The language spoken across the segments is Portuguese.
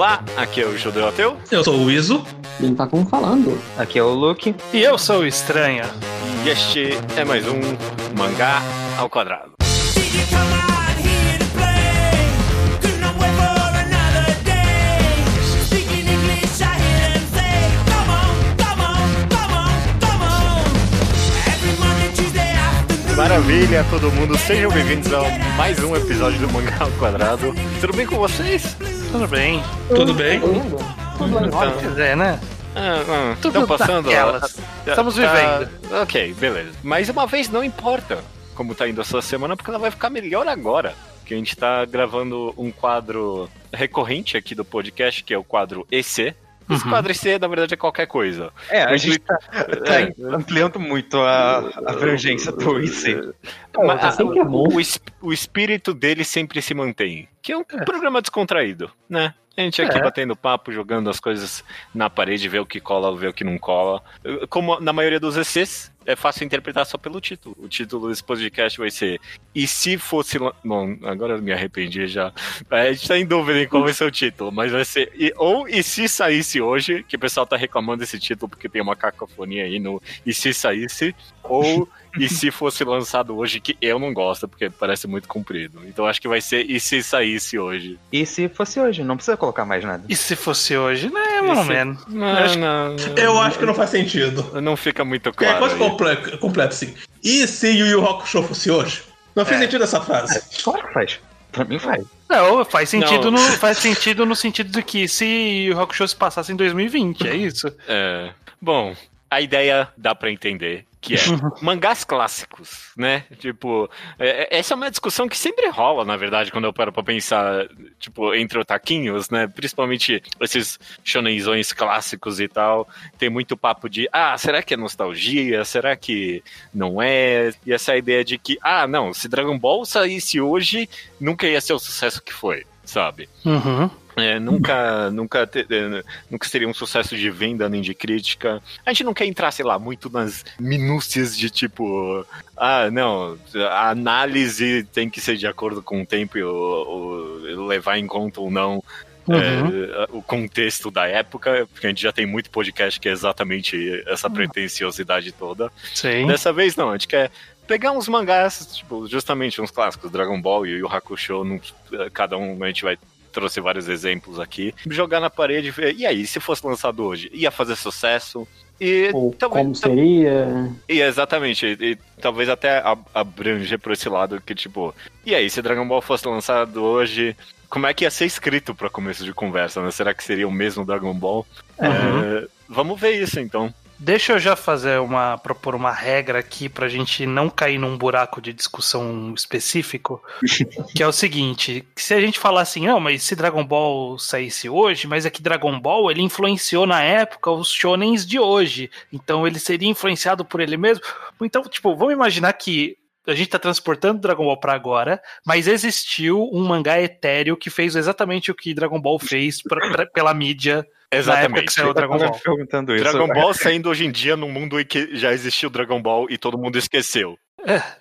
Olá, aqui é o Judeu Ateu. Eu sou o Iso. Ele tá como falando. Aqui é o Luke. E eu sou o Estranha. E este é mais um Mangá ao Quadrado. Maravilha, todo mundo. Sejam bem-vindos a mais um episódio do Mangá ao Quadrado. Tudo bem com vocês? Tudo bem. Tudo bem? Tudo, tudo em ordem. É, né? Ah, ah, Tudo estão passando. naquelas. Ah, Estamos tá- vivendo. Ok, beleza. Mas uma vez não importa como tá indo a sua semana, porque ela vai ficar melhor agora. Que a gente tá gravando um quadro recorrente aqui do podcast, que é o quadro EC. Esse Uhum. quadro EC, na verdade, é qualquer coisa. É, a gente tá, tá É. ampliando muito a a abrangência do IC. Mas, tá sempre ah, bom. o, o espírito dele sempre se mantém. Que é um programa descontraído, né? A gente aqui É. batendo papo, jogando as coisas na parede, ver o que cola, ver o que não cola. Como na maioria dos ECs, é fácil interpretar só pelo título. O título desse podcast vai ser E se fosse. Bom, agora eu me arrependi já. A gente tá em dúvida em qual vai ser o título, mas vai ser. e- ou E se saísse hoje, que o pessoal tá reclamando desse título porque tem uma cacofonia aí no E se saísse, ou e se fosse lançado hoje, que eu não gosto, porque parece muito comprido. Então acho que vai ser E se saísse hoje. E se fosse hoje? Não precisa colocar mais nada. E se fosse hoje, né, mais ou menos. Não, acho- não, Eu acho que não faz sentido. não fica muito é claro. quase aí. comple- completo, assim. E se Yu Yu Hakusho fosse hoje? Não fez É. sentido essa frase. Claro que faz. Pra mim faz. Não, faz sentido, Não. No, faz sentido no sentido de que se o Rock Show se passasse em 2020, é isso? É. Bom, a ideia dá pra entender. Que é mangás clássicos, né? Tipo, é- é- essa é uma discussão que sempre rola, na verdade, quando eu paro pra pensar, tipo, entre otaquinhos, né? Principalmente esses shonenzões clássicos e tal. Tem muito papo de, ah, será que é nostalgia? Será que não é? E essa ideia de que, ah, não, se Dragon Ball saísse hoje, nunca ia ser o sucesso que foi, sabe? Uhum. É, nunca, nunca, te- eh, nunca seria um sucesso de venda nem de crítica. A gente não quer entrar, sei lá, muito nas minúcias de tipo, ah, não, a análise tem que ser de acordo com o tempo e o- o- levar em conta ou não Uhum. é, o contexto da época, porque a gente já tem muito podcast que é exatamente essa pretensiosidade toda. Sim. Dessa vez não, a gente quer pegar uns mangás, tipo, justamente uns clássicos, Dragon Ball e o Yu Hakusho, cada um a gente vai trouxe vários exemplos aqui, jogar na parede e ver, e aí, se fosse lançado hoje, ia fazer sucesso? E Ou talvez, como seria. e, exatamente, e, e talvez até abranger por esse lado que, tipo, e aí, se Dragon Ball fosse lançado hoje, como é que ia ser escrito para começo de conversa, né? Será que seria o mesmo Dragon Ball? É, vamos ver isso então. Deixa eu já fazer uma. propor uma regra aqui pra gente não cair num buraco de discussão específico. que é o seguinte: que se a gente falar assim, não, mas se Dragon Ball saísse hoje, mas é que Dragon Ball ele influenciou na época os shonens de hoje. Então ele seria influenciado por ele mesmo. Então, tipo, vamos imaginar que. A gente tá transportando Dragon Ball pra agora, mas existiu um mangá etéreo que fez exatamente o que Dragon Ball fez pra- pra- pela mídia na época que Exatamente. Dragon Eu tava Ball. perguntando isso. Dragon Ball saindo hoje em dia num mundo em que já existiu Dragon Ball e todo mundo esqueceu.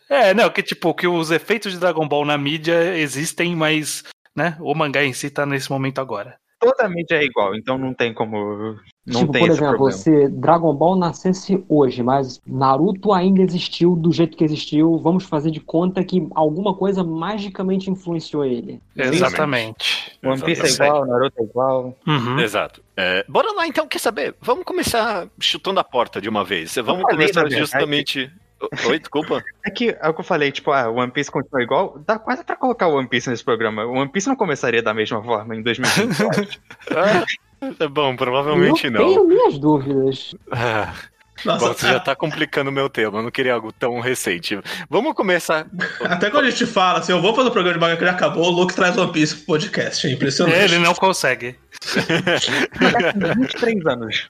É, não, que tipo, que os efeitos de Dragon Ball na mídia existem, mas, né, o mangá em si tá nesse momento agora. Toda a mídia é igual, então não tem como. Não tipo, tem por exemplo, problema. se Dragon Ball nascesse hoje, mas Naruto ainda existiu do jeito que existiu, vamos fazer de conta que alguma coisa magicamente influenciou ele. Exatamente. One Piece é Exatamente. igual, Naruto é igual. Uhum. Exato. É, bora lá então, quer saber? Vamos começar chutando a porta de uma vez. Vamos começar verdade. justamente. Oi, desculpa. É que é o que eu falei, tipo, ah, One Piece continua igual. Dá quase pra colocar o One Piece nesse programa. O One Piece não começaria da mesma forma em 2020. eu acho. Ah, bom, provavelmente eu não. tenho minhas dúvidas. Ah, Nossa, bom, você já tá complicando o meu tema, eu não queria algo tão recente. Vamos começar. até quando a gente fala assim, eu vou fazer o programa de manga que já acabou, o Luke traz One Piece pro podcast. É impressionante. Ele não consegue. 23 anos.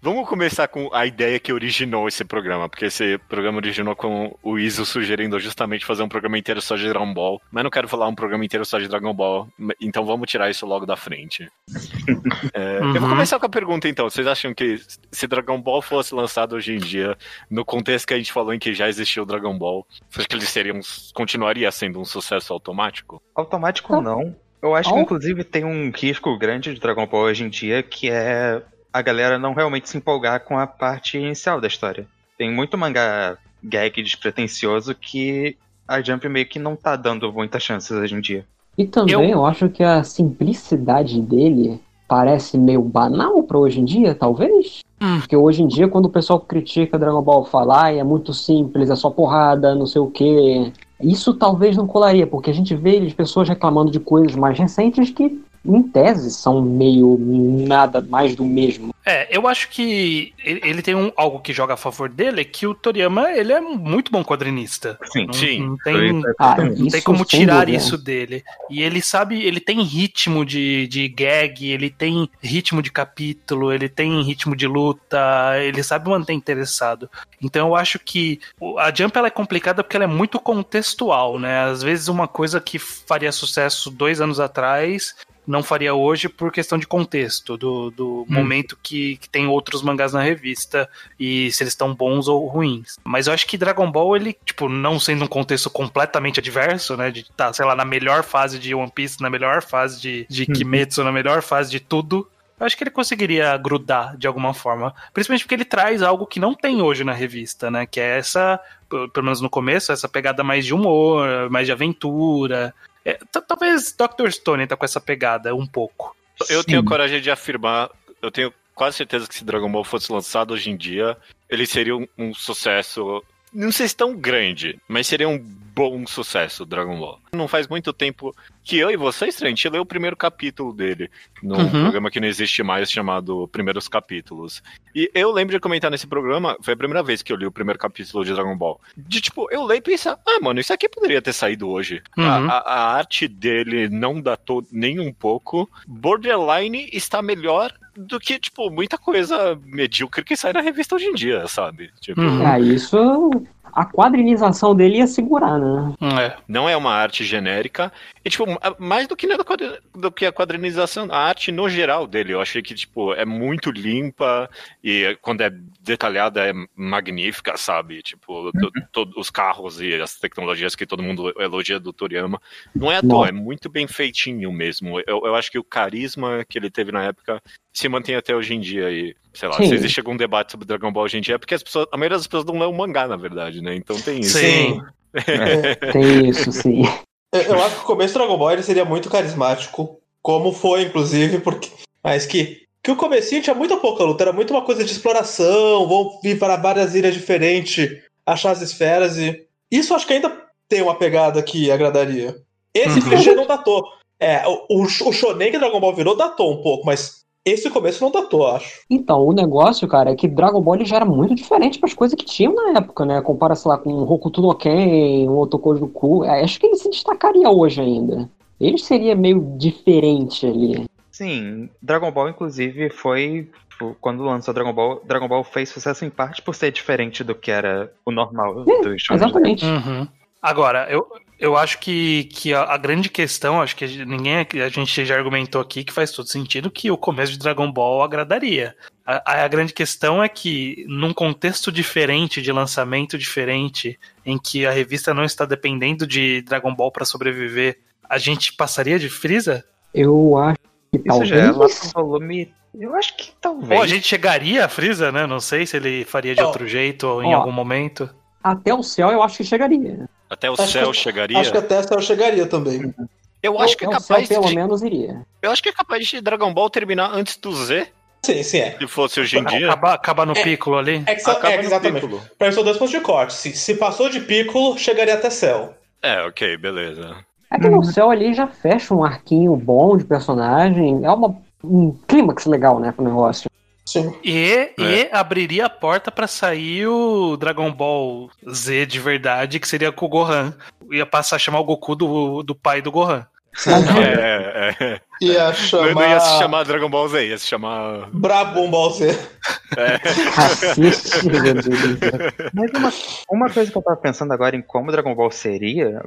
Vamos começar com a ideia que originou esse programa, porque esse programa originou com o Iso sugerindo justamente fazer um programa inteiro só de Dragon Ball. Mas não quero falar um programa inteiro só de Dragon Ball, então vamos tirar isso logo da frente. É, Eu vou Uhum. começar com a pergunta então. Vocês acham que se Dragon Ball fosse lançado hoje em dia, no contexto que a gente falou em que já existiu o Dragon Ball, você acha que ele seria um, continuaria sendo um sucesso automático? Automático não. Eu acho que, inclusive, tem um risco grande de Dragon Ball hoje em dia, que é a galera não realmente se empolgar com a parte inicial da história. Tem muito mangá gag despretensioso que a Jump meio que não tá dando muitas chances hoje em dia. E também Eu- eu... acho que a simplicidade dele parece meio banal pra hoje em dia, talvez. Hum. Porque hoje em dia, quando o pessoal critica Dragon Ball, fala, "Ai, é muito simples, é só porrada, não sei o quê. Isso talvez não colaria, porque a gente vê as pessoas reclamando de coisas mais recentes que, em tese, são meio nada mais do mesmo. É, eu acho que ele tem um, algo que joga a favor dele, é que o Toriyama, ele é muito bom quadrinista. Sim. Não, Sim. não tem, Ah, não tem como tirar dúvida. isso dele. E ele sabe, ele tem ritmo de, de gag, ele tem ritmo de capítulo, ele tem ritmo de luta, ele sabe manter interessado. Então eu acho que a Jump ela é complicada porque ela é muito contextual, né? Às vezes uma coisa que faria sucesso dois anos atrás não faria hoje por questão de contexto, do, do momento que, que tem outros mangás na revista e se eles estão bons ou ruins. Mas eu acho que Dragon Ball, ele, tipo, não sendo um contexto completamente adverso, né? De estar, sei lá, na melhor fase de One Piece, na melhor fase de, de Kimetsu, na melhor fase de tudo. Eu acho que ele conseguiria grudar de alguma forma. Principalmente porque ele traz algo que não tem hoje na revista, né? Que é essa, pelo menos no começo, essa pegada mais de humor, mais de aventura. É, talvez Dr. Stone tá com essa pegada um pouco. Eu Sim. tenho coragem de afirmar, eu tenho quase certeza que se Dragon Ball fosse lançado hoje em dia, ele seria um, um sucesso. Não sei se tão grande, mas seria um bom sucesso, Dragon Ball. Não faz muito tempo que eu e você, Estranho, a gente leu o primeiro capítulo dele, num Uhum. programa que não existe mais, chamado Primeiros Capítulos. E eu lembro de comentar nesse programa, foi a primeira vez que eu li o primeiro capítulo de Dragon Ball. De tipo, eu leio e pensar, ah, mano, isso aqui poderia ter saído hoje. A- Uhum. A, a arte dele não datou nem um pouco. Borderline está melhor do que, tipo, muita coisa medíocre que sai na revista hoje em dia, sabe? Tipo, Uhum. Ah, isso. A quadrinização dele ia segurar, né? É. não é uma arte genérica. E, tipo, a- mais do que, quadri- do que a quadrinização, a arte no geral dele. Eu achei que, tipo, é muito limpa e quando é detalhada é magnífica, sabe? Tipo, to- os carros e as tecnologias que todo mundo elogia do Toriyama. Não é à toa, é muito bem feitinho mesmo. Eu, eu acho que o carisma que ele teve na época se mantém até hoje em dia. E, sei lá, Sim. se existe algum debate sobre Dragon Ball hoje em dia, é porque as pessoas, a maioria das pessoas não lê o mangá, na verdade, né? Então tem isso. Sim. Tem isso, sim. Eu, eu acho que o começo do Dragon Ball ele seria muito carismático, como foi, inclusive, porque. Mas que. Que o comecinho tinha muita pouca luta, era muito uma coisa de exploração, vão vir para várias ilhas diferentes, achar as esferas e. Isso acho que ainda tem uma pegada que agradaria. Esse Uhum. clichê não datou. É, o, o, o Shonen que Dragon Ball virou datou um pouco, mas esse começo não datou, acho. Então, o negócio, cara, é que Dragon Ball já era muito diferente para as coisas que tinham na época, né? Compara, sei lá, com Hokuto no Ken, o Otoko no Ku. É, Acho que ele se destacaria hoje ainda. Ele seria meio diferente ali. Sim, Dragon Ball, inclusive, foi. tipo, Quando lançou Dragon Ball, Dragon Ball fez sucesso em parte por ser diferente do que era o normal dos shonen. Exatamente. Uhum. Agora, eu, eu acho que, que a, a grande questão, acho que ninguém aqui- a gente já argumentou aqui que faz todo sentido que o começo de Dragon Ball agradaria. A, a grande questão é que, num contexto diferente, de lançamento diferente, em que a revista não está dependendo de Dragon Ball para sobreviver, a gente passaria de Freeza? Eu acho que Isso já é talvez. volume. Eu acho que talvez. Ou a gente chegaria a Freeza, né? Não sei se ele faria de outro jeito ou em ó, algum momento. Até o céu eu acho que chegaria. Até o Acho céu que- chegaria. Acho que até essa eu chegaria também. Eu acho que é o céu, capaz pelo de, menos, iria. Eu acho que é capaz de Dragon Ball terminar antes do Z, Sim, sim, é. se fosse hoje em dia. Acabar acaba no É. Piccolo ali? É, que Acaba é, exatamente. São dois pontos de corte. Se, se passou de Piccolo, chegaria até Cell. É, ok, beleza. É que no céu ali já fecha um arquinho bom de personagem. É uma, um clímax legal, né, pro negócio. Sim. E, e abriria a porta pra sair o Dragon Ball Z de verdade, que seria com o Gohan. Ia passar a chamar o Goku do, do pai do Gohan. É, é, é. Ia Não, chamar. não ia se chamar Dragon Ball Z, ia se chamar. Brabo Ball Z. É, Cacete, meu Deus do céu. Mas uma, uma coisa que eu tava pensando agora em como Dragon Ball seria,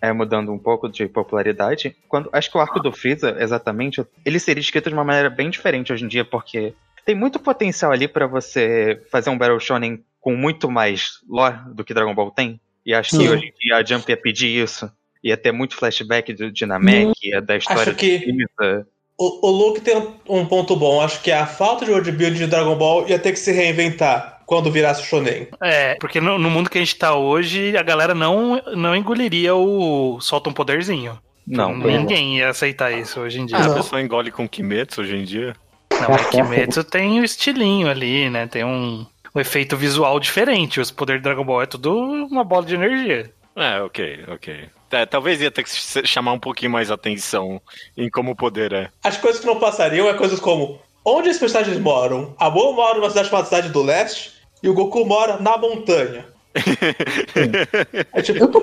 é mudando um pouco de popularidade, quando acho que o arco do Freeza, exatamente, ele seria escrito de uma maneira bem diferente hoje em dia, porque tem muito potencial ali pra você fazer um Battle Shonen com muito mais lore do que Dragon Ball tem. E acho que Sim. hoje em dia a Jump ia pedir isso. ia ter muito flashback do Dinamek, ia da história Acho que- Frieza. O, o Luke tem um, ponto bom. Acho que a falta de world build de Dragon Ball ia ter que se reinventar quando virasse o Shonen. É, porque no, no mundo que a gente tá hoje, a galera não, não engoliria o solta um poderzinho. Não. Ninguém ia aceitar isso hoje em dia. Ah, a pessoa engole com Kimetsu hoje em dia. Não, mas Kimetsu tem o estilinho ali, né? Tem um, um efeito visual diferente. Os poderes de Dragon Ball é tudo uma bola de energia. É, ok, ok. É, talvez ia ter que chamar um pouquinho mais atenção em como o poder é. As coisas que não passariam é coisas como onde os personagens moram. A Boa mora numa cidade chamada Cidade do Leste e o Goku mora na montanha. É tipo,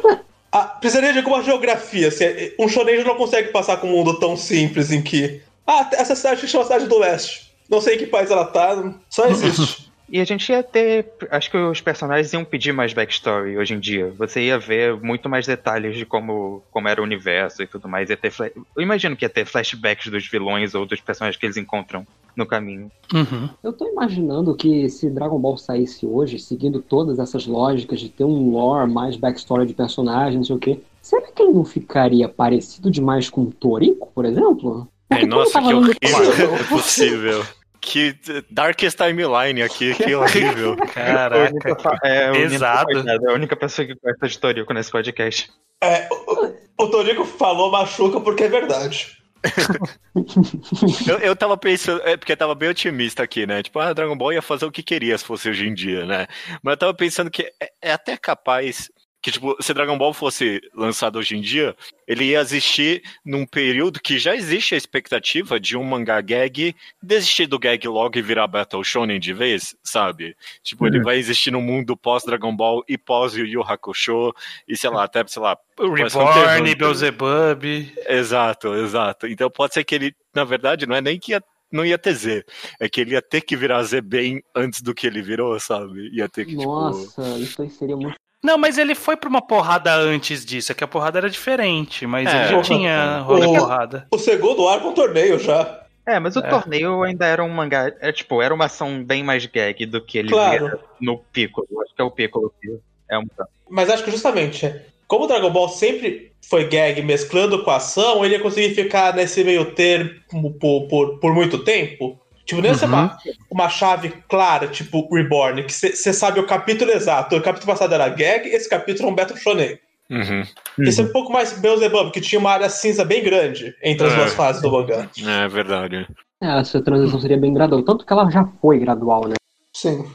ah, precisaria de alguma geografia. Se um shonen não consegue passar com um mundo tão simples em que. Ah, essa cidade se chama Cidade do Leste. Não sei em que país ela tá, só existe. E a gente ia ter. Acho que os personagens iam pedir mais backstory hoje em dia. Você ia ver muito mais detalhes de como, como era o universo e tudo mais. Ia ter Eu imagino que ia ter flashbacks dos vilões ou dos personagens que eles encontram no caminho. Uhum. Eu tô imaginando que se Dragon Ball saísse hoje, seguindo todas essas lógicas de ter um lore, mais backstory de personagem, não sei o quê, será que ele não ficaria parecido demais com o Toriko, por exemplo? É, nossa, que horrível. É possível. Que Darkest Timeline aqui, que horrível. A Caraca. é, pesado. é a única pessoa que gosta de Toriko nesse podcast. É, o, o Toriko falou machuca porque é verdade. Eu, eu tava pensando, é porque eu tava bem otimista aqui, né? Tipo, ah, Dragon Ball ia fazer o que queria se fosse hoje em dia, né? Mas eu tava pensando que é, é até capaz que, tipo, se Dragon Ball fosse lançado hoje em dia, ele ia existir num período que já existe a expectativa de um mangá gag desistir do gag logo e virar Battle Shonen de vez, sabe? Tipo, ele vai existir no mundo pós-Dragon Ball e pós-Yu Yu Hakusho, e sei lá, até, sei lá, Reborn, Beelzebub. Exato, exato. Então pode ser que ele, na verdade, não é nem que ia, não ia ter Z, é que ele ia ter que virar Z bem antes do que ele virou, sabe? Ia ter que, tipo. Nossa, isso aí seria muito. Não, mas ele foi pra uma porrada antes disso, é que a porrada era diferente, mas É. ele já tinha rolê O- porrada. O segundo arco é um torneio já. É, mas o É. torneio ainda era um mangá. É, tipo, era uma ação bem mais gag do que ele Claro. vira no Piccolo. Acho que é o Piccolo que é um. Mas acho que justamente, como o Dragon Ball sempre foi gag mesclando com a ação, ele ia conseguir ficar nesse meio termo por, por, por muito tempo. Tipo, nem Uhum. uma, uma chave clara, tipo Reborn, que você sabe o capítulo exato. O capítulo passado era gag, esse capítulo é um Battle Shonen. Uhum. Esse é um pouco mais Beelzebub, que tinha uma área cinza bem grande entre as É. duas fases do mangá. É verdade. É, essa transição seria bem gradual. Tanto que ela já foi gradual, né? Sim.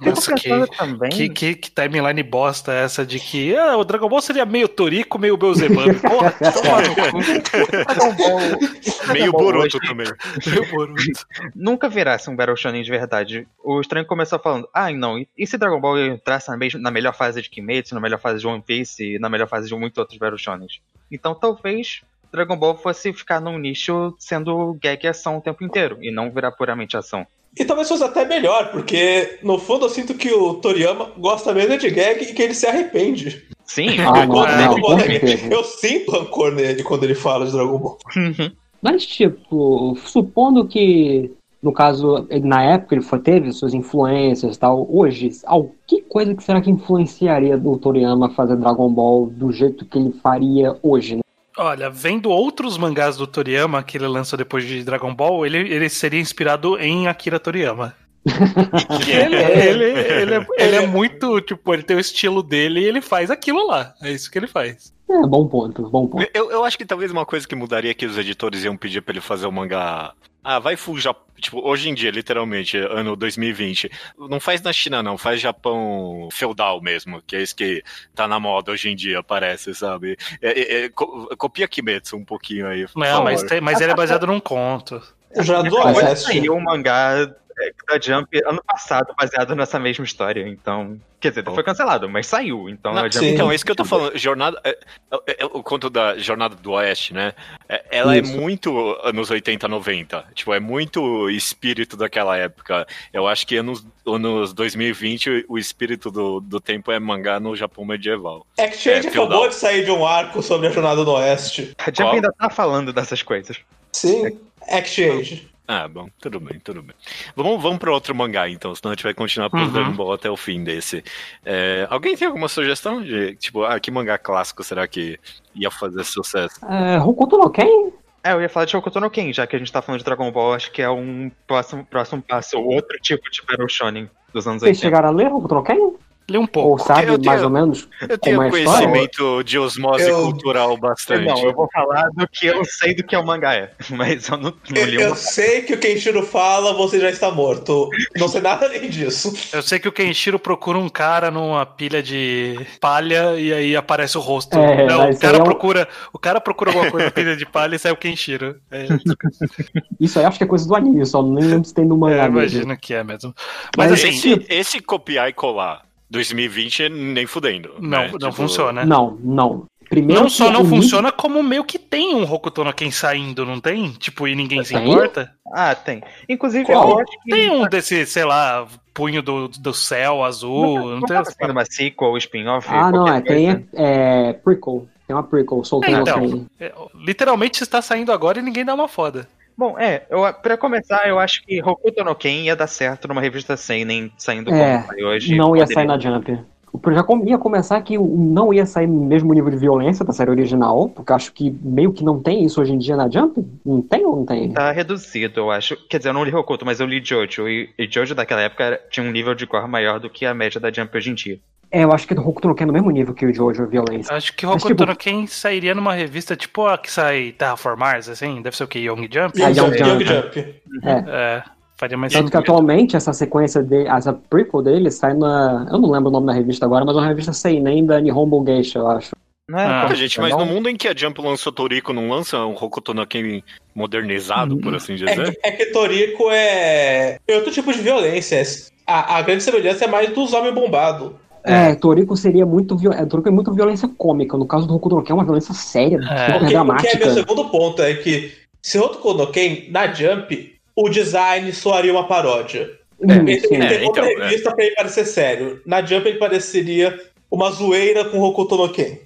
Nossa, Fico que, também. que, que, que timeline bosta é essa de que ah, o Dragon Ball seria meio Torico, meio Beelzebub. Porra. Dragon Ball- Meio Ball Boruto também. Meio Boruto. Nunca virasse um Battle Shonen de verdade. O estranho começou falando: ah, não, e- se Dragon Ball entrasse na, na melhor fase de Kimetsu, na melhor fase de One Piece e na melhor fase de muitos outros Battle Shonens? Então talvez Dragon Ball fosse ficar num nicho sendo gag e ação o tempo inteiro, e não virar puramente ação. E talvez fosse até melhor, porque no fundo eu sinto que o Toriyama gosta mesmo de gag e que ele se arrepende. Sim, Ah, não, é, não, certeza. eu sinto rancor nele quando ele fala de Dragon Ball. Mas, tipo, supondo que, no caso, na época ele foi, teve suas influências e tal, hoje, ao, que coisa que será que influenciaria o Toriyama a fazer Dragon Ball do jeito que ele faria hoje, né? Olha, vendo outros mangás do Toriyama que ele lançou depois de Dragon Ball, ele, ele seria inspirado em Akira Toriyama. ele, ele, ele, é, ele é muito, tipo, ele tem o estilo dele e ele faz aquilo lá. É isso que ele faz. É, bom ponto, bom ponto. Eu, eu acho que talvez uma coisa que mudaria é que os editores iam pedir pra ele fazer o mangá. Ah, vai full Japão. Tipo, hoje em dia, literalmente, ano 2020. Não faz na China, não. Faz Japão feudal mesmo, que é isso que tá na moda hoje em dia, parece, sabe? É, é, é, co- copia Kimetsu um pouquinho aí. Não, mas, tem- mas ele é baseado num conto. Já do Mas Mas saiu um mangá é, da Jump ano passado baseado nessa mesma história, então. Quer dizer, foi cancelado, mas saiu, então Não, a Jump. sim. Então, é isso que eu tô falando. Jornada. é- é- é o conto da Jornada do Oeste, né? É- ela Isso. é muito anos 80, 90. Tipo, é muito espírito daquela época. Eu acho que anos, anos 2020, o espírito do, do tempo é mangá no Japão medieval. Exchange É, feudal. acabou de sair de um arco sobre a jornada do Oeste. A Jump Qual? ainda tá falando dessas coisas. Sim. Exchange. Ah, bom, tudo bem, tudo bem. Vamos, vamos para outro mangá, então, senão a gente vai continuar por Uhum. Dragon Ball até o fim desse. É, alguém tem alguma sugestão de, tipo, ah, que mangá clássico será que ia fazer sucesso? É, Hokuto no Ken? É, eu ia falar de Hokuto no Ken, já que a gente tá falando de Dragon Ball, acho que é um próximo, próximo passo, outro tipo de Battle Shonen dos anos Vocês 80. chegaram a ler Hokuto no Ken? Lê um Ou pouco. sabe eu tenho- mais ou menos Eu tenho como é a história? conhecimento de osmose Eu- cultural bastante. Não, eu vou falar do que eu sei do que é o mangá é, mas eu não, não Eu, li eu sei que o Kenshiro fala, você já está morto. Não sei nada além disso. Eu sei que o Kenshiro procura um cara numa pilha de palha e aí aparece o rosto. É, Não, o cara é um- procura, o cara procura alguma coisa na pilha de palha e sai o Kenshiro. É, Isso aí acho que é coisa do anime, só nem lembro se tem no é, mangá mesmo. imagino que é mesmo. Mas, Mas assim, esse, esse copiar e colar 2020 nem fudendo. não, né? não Tipo, funciona. Não, não. Primeiro Não só que não nível- funciona, como meio que tem um Hokuto no Ken saindo, não tem? Tipo, e ninguém se Tem? importa? Ah, tem. Inclusive, Qual? eu acho que... Tem um desse, sei lá, punho do, do céu azul, não, Não tem tá essa sendo uma sequel, spin-off? Ah, não, é, tem é, é, prequel. Tem uma prequel, soltou É, então. Ken. É, Literalmente está saindo agora e ninguém dá uma foda. Bom, é, eu, pra começar, eu acho que Hokuto no Ken ia dar certo numa revista Seinen, saindo É, como sai hoje. Não ia Poderia- sair na Jump. O- Já com- ia começar que o- não ia sair no mesmo nível de violência da série original, porque acho que meio que não tem isso hoje em dia na Jump. Não tem ou não tem? Tá reduzido, eu acho. Quer dizer, eu não li Hokuto, mas eu li Jojo. E, e Jojo daquela época tinha um nível de gore maior do que a média da Jump hoje em dia. É, eu acho que o Hokuto no Ken é no mesmo nível que o Jojo Violência. Acho que Mas, Hokuto tipo- no Ken sairia numa revista tipo a que sai Terraformars, assim, deve ser o que? Young Jump? Ah, Young Young Jump. Jump. É, faria mais Tanto que sentido. atualmente essa sequência dele, essa prequel dele sai na. Eu não lembro o nome da revista agora, mas é uma revista Seinen da Nihonbo Geisha, eu acho. Não é? Ah, gente, mas não- no mundo em que a Jump lançou Toriko, não lança um Hokuto no Ken modernizado, por assim É, dizer? que- é que Toriko é... é outro tipo de violência. A, a grande semelhança é mais dos homens bombados. É, Toriko seria muito. é, Toriko é muito violência cômica. No caso do Hokuto no Ken é uma violência séria, É. super O que, o que é dramática. meu segundo ponto é que se Hokuto no Ken, na Jump, o design soaria uma paródia. Hum, Ele, sim. ele É, tem outra então, é. revista pra ele parecer sério. Na Jump ele pareceria uma zoeira com Hokuto no Ken.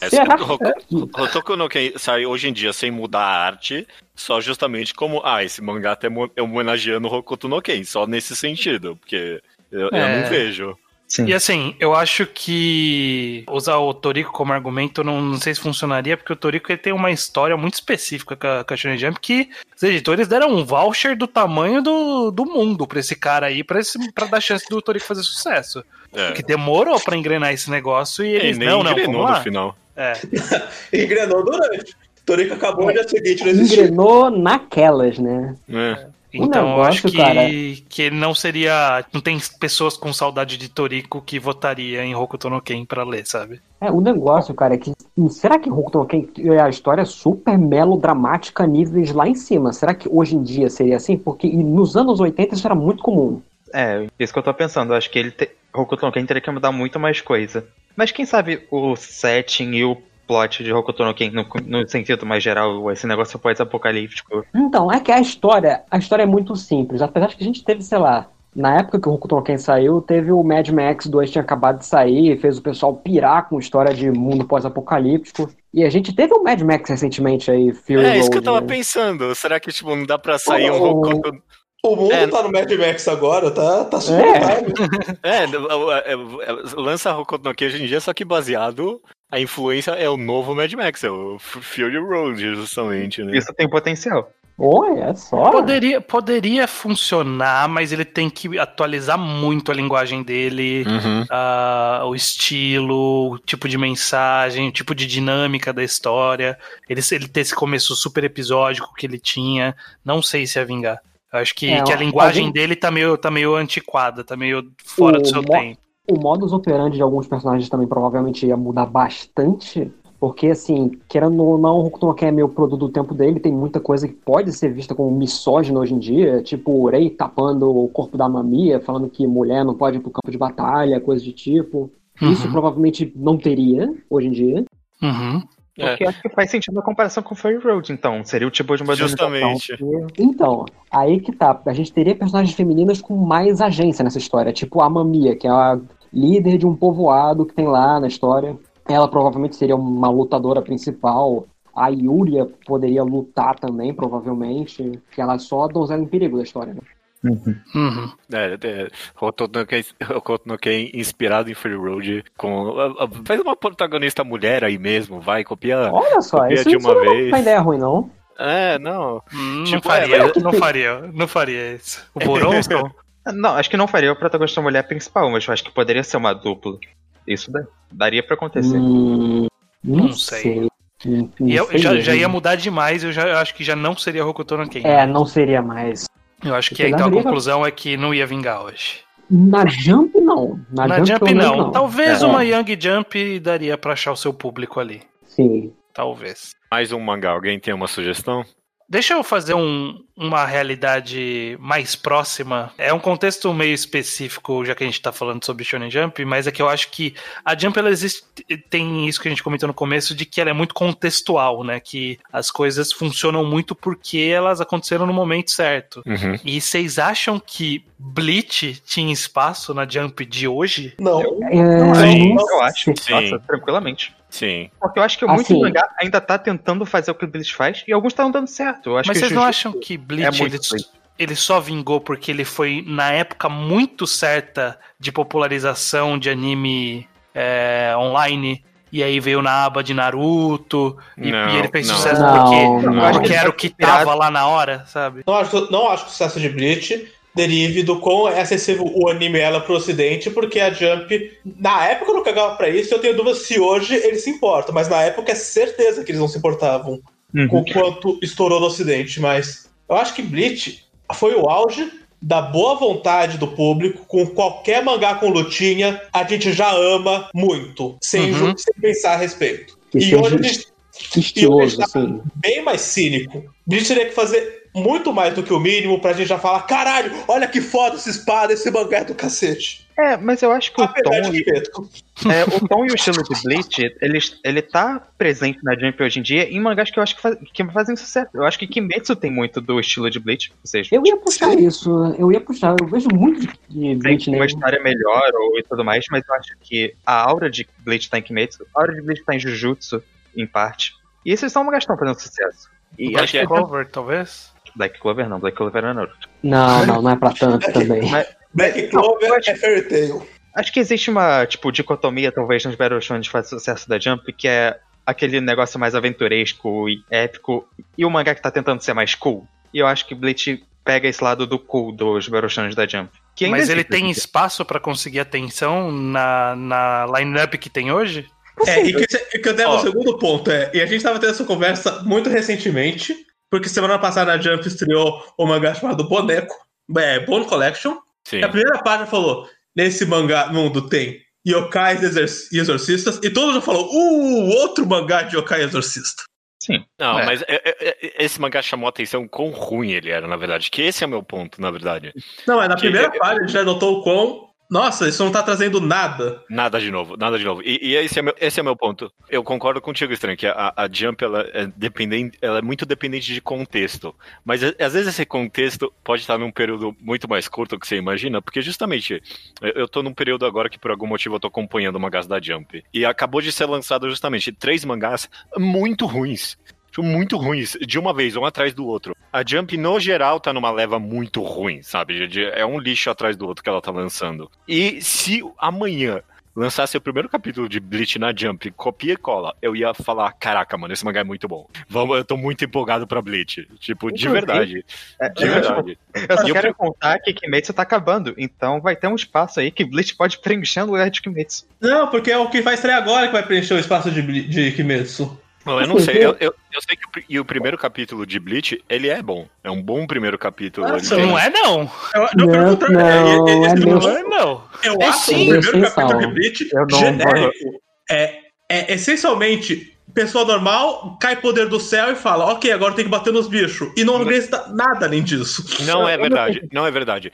É, Hoku- Hokuto no Ken sai hoje em dia sem mudar a arte, só justamente como, ah, esse mangá tá homenageando o Hokuto no Ken, só nesse sentido, porque eu, eu É. não vejo. Sim. E assim, eu acho que usar o Toriko como argumento não, não sei se funcionaria, porque o Toriko ele tem uma história muito específica com a, com a Shonen Jump que os editores deram um voucher do tamanho do, do mundo pra esse cara aí, pra, esse, pra dar chance do Toriko fazer sucesso. É. Que demorou pra engrenar esse negócio e E eles, não, não, engrenou no final. É. Engrenou durante. Toriko acabou no dia seguinte, não existiu. Engrenou naquelas, né? É. Então, eu negócio, acho que, cara- que não seria. Não tem pessoas com saudade de Toriko que votaria em Hokuto no Ken pra ler, sabe? É, o negócio, cara, é que. Será que Hokuto no Ken é a história super melodramática, níveis lá em cima? Será que hoje em dia seria assim? Porque nos anos 80 isso era muito comum. É, isso que eu tô pensando. Eu acho que ele te... Hokuto no Ken teria que mudar muito mais coisa. Mas quem sabe o setting e o plot de Hokuto no Ken, no, no sentido mais geral, esse negócio pós-apocalíptico. Então, é que a história, a história é muito simples. Apesar de que a gente teve, sei lá, na época que o Hokuto no Ken saiu, teve o Mad Max 2 tinha acabado de sair, fez o pessoal pirar com história de mundo pós-apocalíptico. E a gente teve o Mad Max recentemente aí, Fury É, isso que eu tava né? pensando. Será que, tipo, não dá pra sair um O- Hokuto... O mundo É. tá no Mad Max agora, tá, tá super É. time. É, é, é, é, lança Hokuto no Ken hoje em dia, só que baseado... A influência é o novo Mad Max, é o Fury Road, justamente, né? Isso tem potencial. Olha, é só. Poderia, poderia funcionar, mas ele tem que atualizar muito a linguagem dele, Uhum. ah, o estilo, o tipo de mensagem, o tipo de dinâmica da história. Ele, ele ter esse começo super episódico que ele tinha, não sei se ia vingar. Eu acho que, É, que a linguagem alguém- dele tá meio, tá meio antiquada, tá meio fora O do seu mo- tempo. O modus operandi de alguns personagens também provavelmente ia mudar bastante. Porque, assim, querendo ou não, o Hokuto no Ken é meio produto do tempo dele, tem muita coisa que pode ser vista como misógina hoje em dia, tipo o Rei tapando o corpo da mamia, falando que mulher não pode ir pro campo de batalha, coisa de tipo. Isso Uhum. provavelmente não teria hoje em dia. Uhum. É. O que acho que faz sentido na comparação com Fairy Road, então. Seria o tipo de modernização Justamente. Então, aí que tá. A gente teria personagens femininas com mais agência nessa história, tipo a Mamia, que é a líder de um povoado que tem lá na história. Ela provavelmente seria uma lutadora principal. A Yuria poderia lutar também, provavelmente, que ela é só a donzela em perigo da história, né? Uhum. É, é, Hokuto no Ken- Hokuto no Ken inspirado em Free Road com a- a- faz uma protagonista mulher aí mesmo, vai copia. Olha só, Copia isso, de isso uma não é vez. uma ideia ruim, não. É, não. Hum, Tipo, não faria, é, mas- não faria, não faria isso. O Boronson? Não, acho que não faria o protagonista mulher principal, mas eu acho que poderia ser uma dupla. Isso da- daria pra acontecer. Hum, não, Não sei. sei. Não- não E eu sei já, já ia mudar demais, eu já eu acho que já não seria Hokuto no Ken. É, não seria mais. Eu acho que então a conclusão é que não ia vingar hoje. Na Jump, não. Na, Na Jump, Jump menos, não. Talvez É. uma Young Jump daria pra achar o seu público ali. Sim. Talvez. Mais um mangá, alguém tem uma sugestão? Deixa eu fazer um- uma realidade mais próxima. É um contexto meio específico, já que a gente tá falando sobre Shonen Jump, mas é que eu acho que a Jump ela existe, tem isso que a gente comentou no começo, de que ela é muito contextual, né? Que as coisas funcionam muito porque elas aconteceram no momento certo. Uhum. E vocês acham que Bleach tinha espaço na Jump de hoje? Não. Sim, não eu acho. Sim. Nossa, tranquilamente. Sim. Porque eu acho que muito Assim- mangá ainda tá tentando fazer o que o Bleach faz e alguns estão dando certo. Eu acho Mas que vocês não acham que Bleach muito ele, ele só vingou porque ele foi na época muito certa de popularização de anime é, online? E aí veio na aba de Naruto, e, Não, e ele fez não. sucesso Não, porque, porque era o que tava lá na hora, sabe? Não acho, não acho que o sucesso de Bleach derive do quão é acessível o anime ela pro ocidente, porque a Jump, na época eu não cagava pra isso, eu tenho dúvida se hoje eles se importam, mas na época é certeza que eles não se importavam Uhum. com o quanto estourou no ocidente, mas eu acho que Bleach foi o auge da boa vontade do público, com qualquer mangá com lutinha, a gente já ama muito, sem, Uhum. sem pensar a respeito. Que e seja hoje a gente estiloso, tá- assim. bem mais cínico. Bleach teria que fazer muito mais do que o mínimo pra gente já falar: caralho, olha que foda essa espada, esse mangá é do cacete. É, mas eu acho que o tom, é, o tom e o estilo de Bleach, ele, ele tá presente na Jump hoje em dia em mangás que eu acho que, faz- que fazem sucesso. Eu acho que Kimetsu tem muito do estilo de Bleach. Ou seja, Eu ia puxar isso, eu ia puxar. Eu vejo muito de tem Bleach uma nele. história melhor ou e tudo mais, mas eu acho que a aura de Bleach tá em Kimetsu, a aura de Bleach tá em Jujutsu, em parte. E esses são mangás que estão fazendo sucesso. E Black acho que Clover, talvez? Black Clover não, Black Clover é Naruto. Não, não, não é pra tanto também. Black Clover é Fairy Tail. Acho que existe uma, tipo, dicotomia, talvez, nos Battle Shonen de fazer sucesso da Jump, que é aquele negócio mais aventuresco e épico, e o mangá que tá tentando ser mais cool. E eu acho que Bleach pega esse lado do cool dos Battle Shonen da Jump. Que ainda Mas ele tem espaço pra conseguir atenção na, na line-up que tem hoje? É, e que, que até Ó. o segundo ponto é, e a gente tava tendo essa conversa muito recentemente, porque semana passada a Jump estreou o mangá chamado Boneco, é, Bone Collection, Sim. e a primeira página falou, nesse mangá mundo tem yokais e exorcistas, e todo mundo falou, uh, outro mangá de yokai exorcista. Sim. Não, É. mas é- é- é- esse mangá chamou a atenção quão ruim ele era, na verdade. Que esse é o meu ponto, na verdade. Não, é na Que- primeira página a gente já notou o quão, nossa, isso não tá trazendo nada. Nada de novo, nada de novo. E, e esse, é meu, esse é meu ponto. Eu concordo contigo, Estranho, que a, a Jump ela é, dependente, ela é muito dependente de contexto. Mas às vezes esse contexto pode estar num período muito mais curto do que você imagina, porque justamente eu, eu tô num período agora que por algum motivo eu tô acompanhando mangás da Jump. E acabou de ser lançado justamente três mangás muito ruins. Tipo, Muito ruins, de uma vez, um atrás do outro. A Jump, no geral, tá numa leva muito ruim, sabe? É um lixo atrás do outro que ela tá lançando. E se amanhã lançasse o primeiro capítulo de Bleach na Jump, copia e cola, eu ia falar, caraca, mano, esse mangá é muito bom. Vamos, eu tô muito empolgado pra Bleach. Tipo, de verdade. É, De eu, verdade. eu só E eu quero pre- contar que Kimetsu tá acabando, então vai ter um espaço aí que Bleach pode preencher no lugar de Kimetsu. Não, porque é o que vai estrear agora que vai preencher o espaço de, de Kimetsu. Bom, eu não sei, eu, eu, eu sei que o, e o primeiro capítulo de Bleach, ele é bom. É um bom primeiro capítulo. Ah, sim. tem- Não é, não. Eu, Não, pelo contrário, não, é- é- é esse meu- Não é, não. Eu É acho sim. o primeiro capítulo de Bleach não genérico. É, é essencialmente pessoa normal, cai poder do céu e fala, ok, agora tem que bater nos bichos. E não organiza nada além disso. Não é verdade, não é verdade.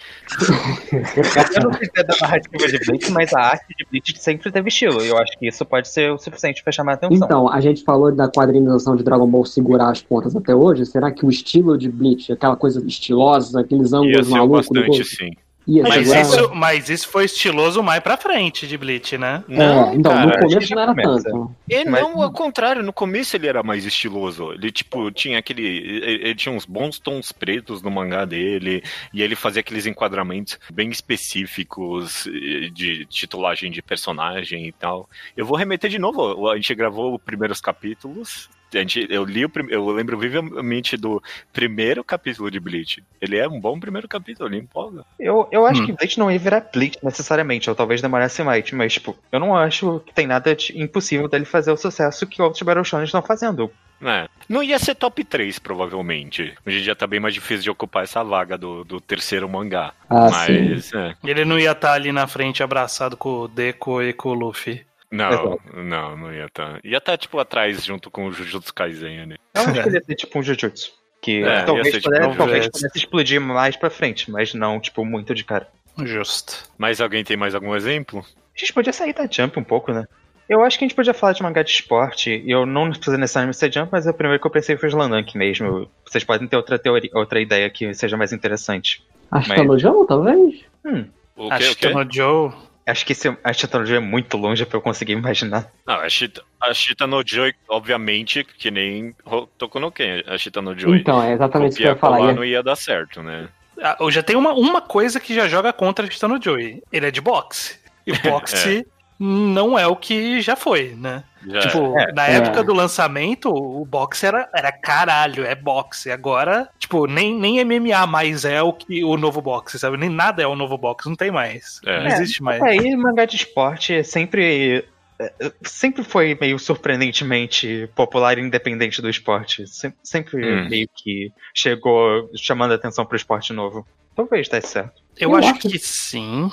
Eu não sei se é da narrativa de Bleach, mas a arte de Bleach sempre teve estilo, e eu acho que isso pode ser o suficiente pra chamar a atenção. Então, a gente falou da quadrinização de Dragon Ball segurar as pontas até hoje. Será que o estilo de Bleach, aquela coisa estilosa, aqueles ângulos malucos do bastante, rosto, sim. Ia Mas isso, mas isso foi estiloso mais pra frente de Bleach, né? É, então, cara, no começo não era começa. tanto. Ele Mas- não, ao contrário, no começo ele era mais estiloso. Ele, tipo, tinha aquele. Ele, ele tinha uns bons tons pretos no mangá dele, e ele fazia aqueles enquadramentos bem específicos eh, de titulagem de personagem e tal. Eu vou remeter de novo. A gente gravou os primeiros capítulos. A gente, eu li o prim- eu lembro vivamente do primeiro capítulo de Bleach. Ele é um bom primeiro capítulo, ele empolga. Eu, eu acho Hum. que Bleach não ia virar Bleach necessariamente, ou talvez demorasse mais, mas, tipo, eu não acho que tem nada de impossível dele fazer o sucesso que outros Battle Shonen estão fazendo. É. Não ia ser top 3, provavelmente. Hoje em dia tá bem mais difícil de ocupar essa vaga do, do terceiro mangá. Ah, sim. Mas, é. Ele não ia estar ali na frente abraçado com o Deco e com o Luffy. Não, Exato. não, não ia estar. Ia estar, tipo, atrás junto com o Jujutsu Kaisen, né? Eu acho que ele ia ser tipo um Jujutsu. Que É, talvez, ser tipo pudesse, um talvez pudesse explodir mais pra frente, mas não, tipo, muito de cara. Justo. Mas alguém tem mais algum exemplo? A gente podia sair da Jump um pouco, né? Eu acho que a gente podia falar de mangá de esporte. e Eu não precisa necessariamente ser Jump, mas o primeiro que eu pensei foi Slandunk mesmo. Vocês podem ter outra teoria, outra ideia que seja mais interessante. Acho que Mas- tá no Jão, talvez? Hum, O A quê, o quê? Shitano Joe. Acho que esse, a tecnologia é muito longe pra eu conseguir imaginar. Não, a Shita, a Shita no Joy, obviamente, que nem Toku no Ken, a Shita no Joy. Então, é exatamente isso que eu ia falar. Ia- não ia dar certo, né? Ah, eu já tenho uma, uma coisa que já joga contra a Shitano Joe. Ele é de boxe. E boxe não é o que já foi, né? Já Tipo, É. na É. época do lançamento, o boxe era, era caralho, é boxe. Agora, tipo, nem, nem MMA mais é o que o novo boxe, sabe? Nem nada é o novo boxe, não tem mais. É. Não existe mais. Aí, mangá de esporte é sempre. é, Sempre foi meio surpreendentemente popular e independente do esporte. Sem- Sempre, Hum. meio que chegou chamando a atenção pro esporte novo. Talvez desse certo. Eu, Eu acho, acho- que sim.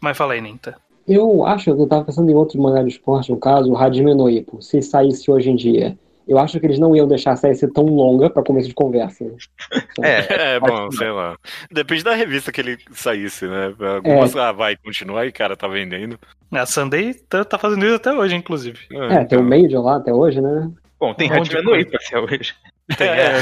Mas fala aí, Ninta. Eu acho, eu tava pensando em outro mangá de esporte, no caso, o Hajime no Ippo, se saísse hoje em dia. Eu acho que eles não iam deixar a série ser tão longa pra começo de conversa. É, É, bom, que sei lá. Depende da revista que ele saísse, né? Algumas, ah, vai, continua aí, cara, tá vendendo. A Sunday tá, tá fazendo isso até hoje, inclusive. É, tem o Major lá até hoje, né? Bom, tem Hajime no Ippo até hoje. É,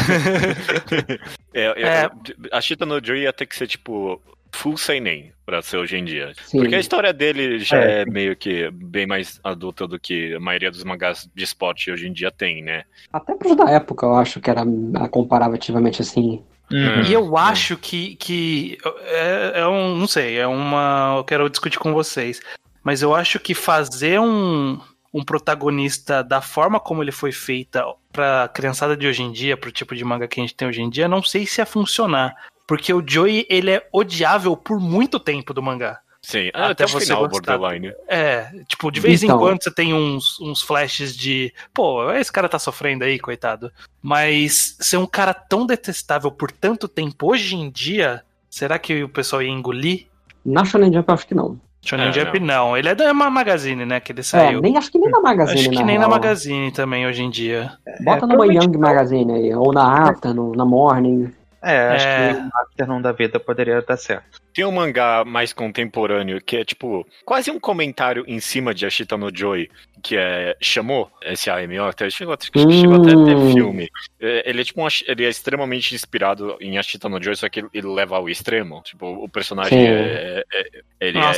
é, É. A Shita no Joy ia ter que ser, tipo, full seinen pra ser hoje em dia. Sim. Porque a história dele já É. é. meio que bem mais adulta do que a maioria dos mangás de esporte hoje em dia tem, né? Até pros da época, eu acho que era comparativamente assim. Uhum. E eu acho que, que é, é um, não sei, é uma, eu quero discutir com vocês, mas eu acho que fazer um, um protagonista da forma como ele foi feita pra criançada de hoje em dia, pro tipo de manga que a gente tem hoje em dia, não sei se ia funcionar, porque o Joey ele é odiável por muito tempo do mangá. Sim, Até até o você final, gostar. borderline. É, tipo, de vez em Então. quando você tem uns, uns flashes de, pô, esse cara tá sofrendo aí, coitado. Mas ser um cara tão detestável por tanto tempo hoje em dia, será que o pessoal ia engolir? Na Shonen Jump, eu acho que não. Shonen É, Jump não. Ele é da Ma- Magazine, né, que ele saiu. É, nem, acho que nem na Magazine, Acho que na nem na real. Magazine também hoje em dia. Bota É, numa Young Magazine aí, ou na Afternoon, na Morning. É, acho É. que o Afternoon da vida poderia dar certo. Tem um mangá mais contemporâneo que é tipo quase um comentário em cima de Ashita no Joy, que é Chamou, S-A-M-O, até chegou, acho que chegou até a ter Hum. filme. É, Ele é tipo um, ele é extremamente inspirado em Ashita no Joy, só que ele- ele leva ao extremo. Tipo, o personagem Sim. é, é- ele Um é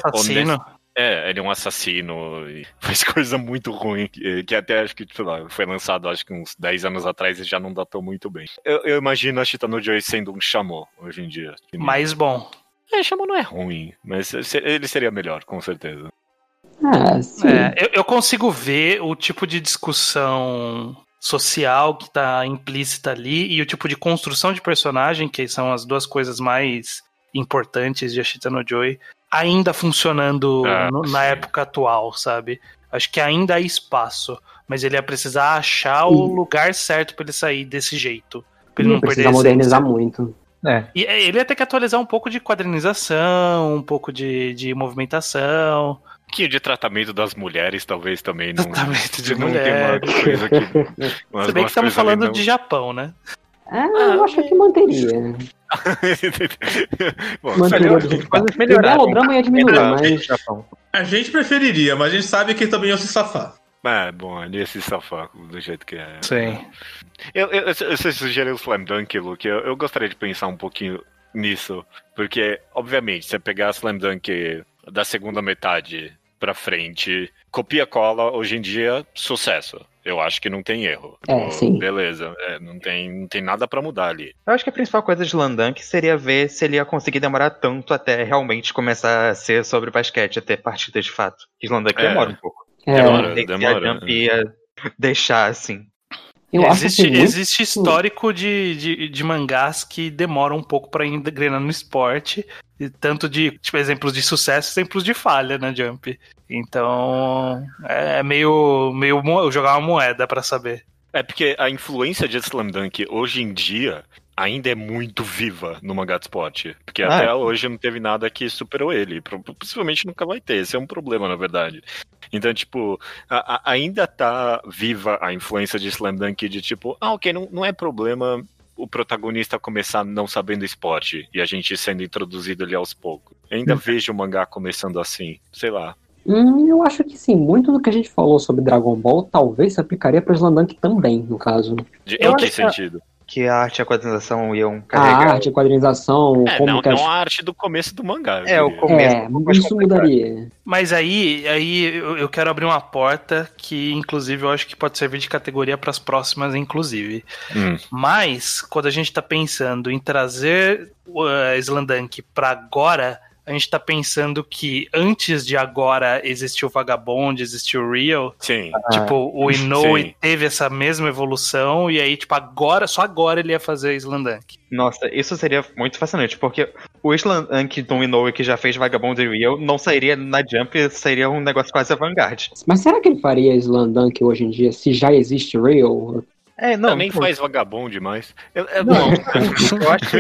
É, ele é um assassino e faz coisa muito ruim, que, que até acho que, sei lá, foi lançado acho que uns 10 anos atrás e já não datou muito bem. Eu, eu imagino a Ashita no Joy sendo um Chamou hoje em dia. Mais bom. é, Chamou não é ruim, mas ele seria melhor, com certeza. É, sim. É, eu, eu consigo ver o tipo de discussão social que tá implícita ali e o tipo de construção de personagem, que são as duas coisas mais importantes de Ashita no Joy, ainda funcionando Ah, no- na época atual, sabe? Acho que ainda há espaço, mas ele ia precisar achar o Sim. lugar certo pra ele sair desse jeito. Pra ele não perder precisar modernizar muito. É. E é, ele ia ter que atualizar um pouco de quadrinização, um pouco de, de movimentação. Um pouquinho de tratamento das mulheres, talvez também. Não, Tratamento de não mulher. tem uma coisa que. Se bem que estamos falando não- de Japão, né? É, eu acho que manteria. Bom, Manteria tá. Coisas O melodrama ia diminuir, mas Japão. A gente preferiria, mas a gente sabe que também iam se safar. É, bom, ali ia se safar do jeito que é. Sim. Eu, eu, você sugeriu o Slam Dunk, Luke. Eu, eu gostaria de pensar um pouquinho nisso. Porque, obviamente, se você pegar Slam Dunk da segunda metade pra frente, copia cola, hoje em dia, sucesso. Eu acho que não tem erro. É, sim. Beleza, é, não, tem, não tem nada pra mudar ali. Eu acho que a principal coisa de Landunk seria ver se ele ia conseguir demorar tanto até realmente começar a ser sobre basquete, até partida de fato. Que Landunk É. demora um pouco. É, Demora. Sei se demora. a Jump ia deixar assim. Eu acho existe, que muito- existe histórico de, de, de mangás que demoram um pouco pra engrenar no esporte. E tanto de, tipo, exemplos de sucesso, exemplos de falha na Jump. Então, é meio, meio mo- jogar uma moeda pra saber. É porque a influência de Slam Dunk hoje em dia ainda é muito viva no mangá de esporte. Porque Ah, até é. hoje não teve nada que superou ele. Possivelmente nunca vai ter. Esse é um problema, na verdade. Então, tipo, a- a- ainda tá viva a influência de Slam Dunk de tipo, ah, ok, não, não é problema o protagonista começar não sabendo esporte e a gente sendo introduzido ali aos poucos. Eu ainda vejo o mangá começando assim, sei lá. Hum, eu acho que sim. Muito do que a gente falou sobre Dragon Ball talvez se aplicaria para Slandunk também, no caso. De, Eu em que- sentido? Que a arte e a quadrinização iam A carregar. arte, a quadrinização, É, como não, não a arte do começo do mangá. É, o começo. É, um isso mudaria. Mas aí, aí eu eu quero abrir uma porta que, inclusive, eu acho que pode servir de categoria para as próximas, inclusive. Hum. Mas, quando a gente tá pensando em trazer o uh, Slandunk pra agora, a gente tá pensando que antes de agora existiu o Vagabond, existiu o Real. Sim. tipo, o Inoue sim. teve essa mesma evolução, e aí, tipo, agora, só agora ele ia fazer Slandunk. Nossa, isso seria muito fascinante, porque o Slank do Inoue que já fez Vagabond e Real não sairia na Jump, seria um negócio quase avant-garde. Mas será que ele faria Slandunk hoje em dia se já existe Real? É, não, Não, nem pô, faz vagabundo demais. Eu, eu- Não, bom, eu acho que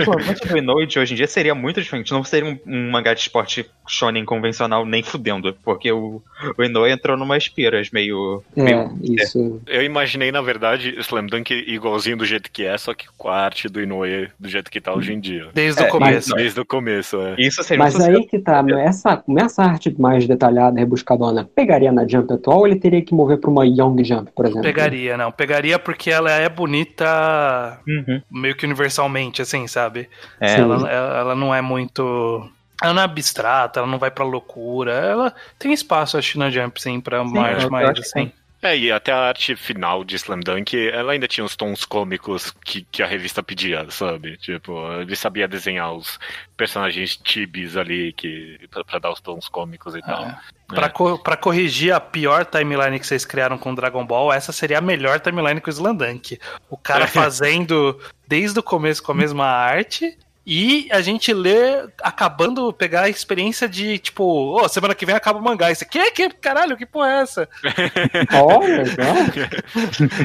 o de hoje em dia seria muito diferente. Não seria um, um mangá de esporte shonen convencional nem fudendo, porque o, o Inoue entrou numa espiras meio... É, meio isso. eu imaginei, na verdade, o Slam Dunk igualzinho do jeito que é, só que com a arte do Inoue do jeito que tá hoje em dia. Desde É, o começo. Desde o começo, é. Isso seria Mas aí que tá, essa, essa arte mais detalhada, rebuscadona, pegaria na Jump atual ou ele teria que mover pra uma Young Jump, por exemplo? Pegaria, não. Pegaria porque ela é bonita Uhum. meio que universalmente, assim, sabe? É, Sim. Ela, ela ela não é muito. Ela não é abstrata, ela não vai pra loucura. Ela tem espaço, acho, na Jump, sim, pra uma eu- arte eu mais que assim. É, e até a arte final de Slam Dunk, ela ainda tinha os tons cômicos que, que a revista pedia, sabe? Tipo, ele sabia desenhar os personagens tibis ali que, pra, pra dar os tons cômicos e tal. É. Pra, co- pra corrigir a pior timeline que vocês criaram com Dragon Ball, essa seria a melhor timeline com o Slandunk. O cara fazendo desde o começo com a mesma arte. E a gente lê, acabando, pegar a experiência de, tipo, ô, semana que vem acaba o mangá. Isso aqui, que caralho, que porra é essa? Olha, só.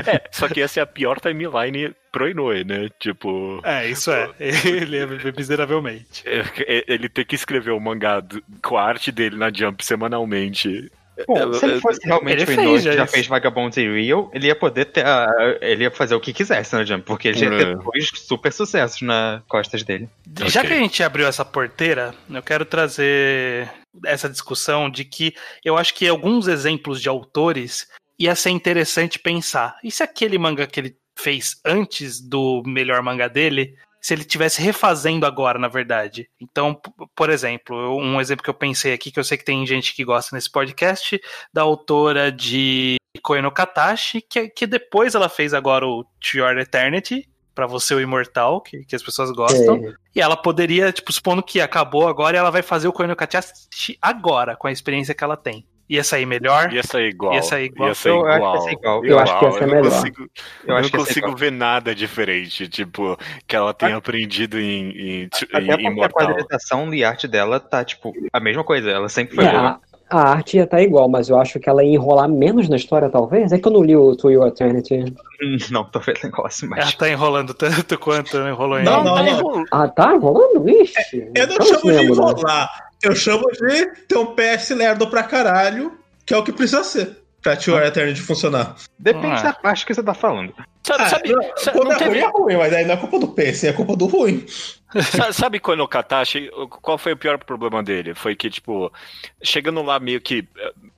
É, só que essa é a pior timeline pro Inoue, né? Tipo, É, isso é. Ele é miseravelmente. é- ele ter que escrever o mangá com a arte dele na Jump semanalmente. Bom, se ele fosse realmente Ele o Inoue já já fez Vagabond e Real, ele ia poder ter. a- ele ia fazer o que quisesse na Jump, porque ele já ia ter É. dois super sucessos na costas dele. Já que a gente abriu essa porteira, eu quero trazer essa discussão de que eu acho que alguns exemplos de autores ia ser interessante pensar. E se aquele manga que ele fez antes do melhor manga dele, se ele tivesse refazendo agora, na verdade? Então, por exemplo, um exemplo que eu pensei aqui, que eu sei que tem gente que gosta nesse podcast, da autora de Koe no Katashi, que, que depois ela fez agora o To Your Eternity, pra você o Imortal, que, que as pessoas gostam. É, E ela poderia, tipo, supondo que acabou agora, ela vai fazer o Koe no Katashi agora, com a experiência que ela tem. Ia sair melhor? Ia sair igual. Ia sair igual. Ia ser Eu acho que igual. ia ser igual. Eu acho que ia ser eu não melhor. Consigo, Eu eu não consigo igual. ver nada diferente, tipo, que ela tenha aprendido em, em, Até em porque a Imortal. quadrinização e arte dela tá, tipo, a mesma coisa. Ela sempre foi É, a, a arte ia estar igual, mas eu acho que ela ia enrolar menos na história, talvez. É que eu não li o To Your Eternity. Não, tô vendo negócio, Ela mas. tá enrolando tanto quanto enrolou em Não, não, Tá não. Ah, tá enrolando? Ixi. Eu não então chamo de né? enrolar. Eu chamo de ter um PS lerdo pra caralho, que é o que precisa ser pra Tio Eternity funcionar. Depende Ah. da parte que você tá falando. Sabe, Ah, sabe, não, quando não é ruim, teve, é ruim, mas aí não é culpa do PS, é culpa do ruim. sa- sabe quando o Katashi, qual foi o pior problema dele? Foi que, tipo, chegando lá meio que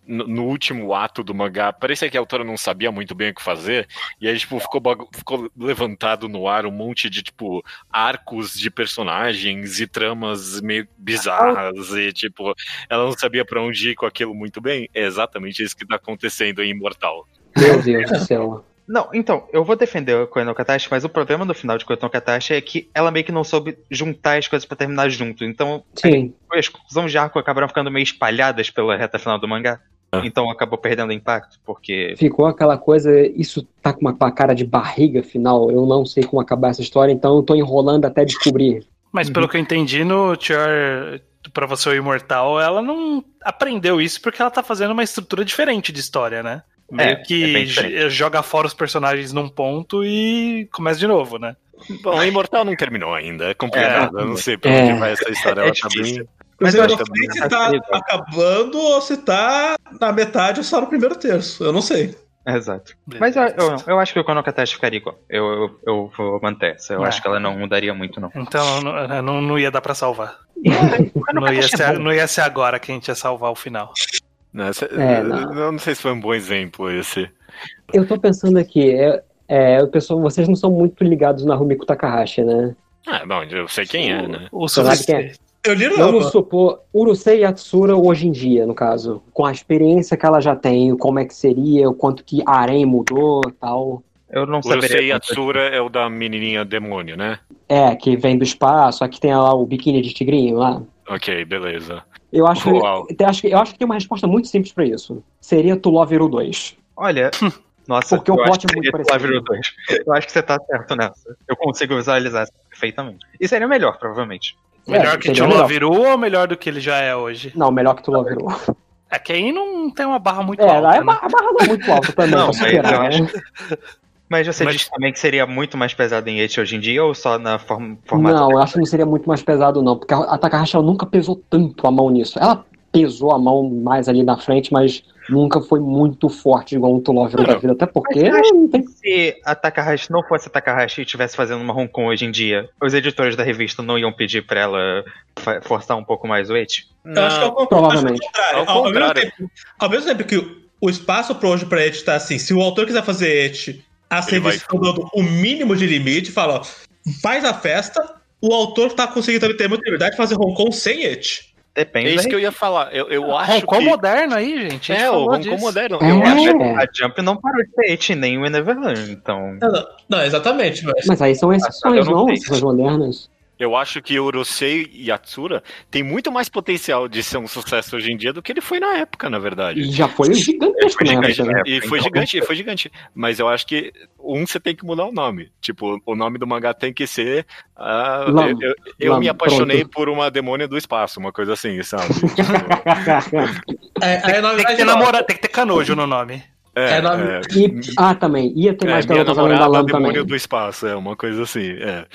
no, último ato do mangá, parecia que a autora não sabia muito bem o que fazer, e aí, tipo, ficou, ficou levantado no ar um monte de, tipo, arcos de personagens e tramas meio bizarras, e, tipo, ela não sabia pra onde ir com aquilo muito bem. É exatamente isso que tá acontecendo em Imortal. Meu Deus do céu. Não, então, eu vou defender o Koen Katashi, mas o problema no final de Koen Katashi é que ela meio que não soube juntar as coisas pra terminar junto. Então, Sim. as conclusões de arco acabaram ficando meio espalhadas pela reta final do mangá. Ah. Então acabou perdendo impacto, porque. Ficou aquela coisa, isso tá com uma, cara de barriga final. Eu não sei como acabar essa história, então eu tô enrolando até descobrir. Mas pelo que eu entendi, no Tior pra você o Imortal, ela não aprendeu isso porque ela tá fazendo uma estrutura diferente de história, né? Meio É, que é joga fora os personagens num ponto e começa de novo, né? Bom, Imortal não terminou ainda, é complicado. É. eu não sei pra É. onde vai essa história. É Ela tá difícil. bem. Mas eu não acho sei que se tá acabando ou se tá na metade ou só no primeiro terço. Eu não sei. Exato. Mas eu, eu, eu acho que o Koen no Katashi ficaria igual. Eu, eu, eu vou manter essa. Eu É. acho que ela não mudaria muito, não. Então não, não, não ia dar pra salvar. No Não ia, é ser, não ia ser agora que a gente ia salvar o final. Cê- É, não. Eu não sei se foi um bom exemplo esse. Eu tô pensando aqui, é, é, o pessoal, vocês não são muito ligados na Rumiko Takahashi, né? Ah, bom, eu sei quem é, né? O Você sabe quem é? Eu li não, Vamos supor, Urusei Yatsura hoje em dia, no caso, com a experiência que ela já tem, como é que seria, o quanto que Arém mudou tal. Eu não O saberia. Yusei Yatsura é o da menininha demônio, né? É, que vem do espaço, aqui tem lá o biquíni de tigrinho lá. Ok, beleza. Eu acho, Uau. eu acho, que- eu acho que tem uma resposta muito simples pra isso. Seria Tuloviru 2. Olha, nossa, Porque o plot é muito parecido. Flavio 2. Eu acho que você tá certo nessa. Eu consigo visualizar isso perfeitamente. E seria melhor, provavelmente. Melhor É, que melhor. Laviru ou melhor do que ele já é hoje? Não, melhor que Tuloviru. É que aí não tem uma barra muito É, alta. é né? a barra não é muito alta também, Não, pra mas superar, acho né? Mas você Mas- disse também que seria muito mais pesado em Eti hoje em dia ou só na form formato? Não, eu acho que não seria muito mais pesado, não, porque a Takahashi nunca pesou tanto a mão nisso. Ela pesou a mão mais ali na frente, mas nunca foi muito forte igual um Tuloviru da vida, até porque Mas Se a Takahashi não fosse a Takahashi e estivesse fazendo uma Hong Kong hoje em dia, os editores da revista não iam pedir pra ela forçar um pouco mais o Eti? Eu acho que é o con- Provavelmente. acho que é o Ao contrário. Ao, mesmo contrário. tempo, ao mesmo tempo que o- o espaço pro hoje pra et tá assim, se o autor quiser fazer et, vai- revistas estão dando o mínimo de limite, fala, ó, faz a festa, o autor tá conseguindo também ter muita liberdade de fazer Hong Kong sem et. Depende É isso que eu ia falar. Eu, eu acho Hong Kong que... moderno aí, gente. É, o Hong Kong moderno. É. Eu acho É. A Jump não parou de ter nem o Neverland, então... Não, não, não, exatamente, mas... Mas aí são exceções, não. Exceções modernas. Eu acho que Urusei Yatsura tem muito mais potencial de ser um sucesso hoje em dia do que ele foi na época, na verdade. E já foi gigantesco Foi gigante, né? E foi Então- gigante, foi gigante. Mas eu acho que um você tem que mudar o nome. Tipo, o nome do mangá tem que ser. Lam. eu eu, eu me apaixonei pronto. por uma demônia do espaço, uma coisa assim, sabe? Tipo, É, na Tem que ter namora... tem que ter canojo no nome. é, É nome- é, E- ah, também. Ia ter é, mais minha garotas além da namorada Lam demônio também. do espaço, é uma coisa assim. É.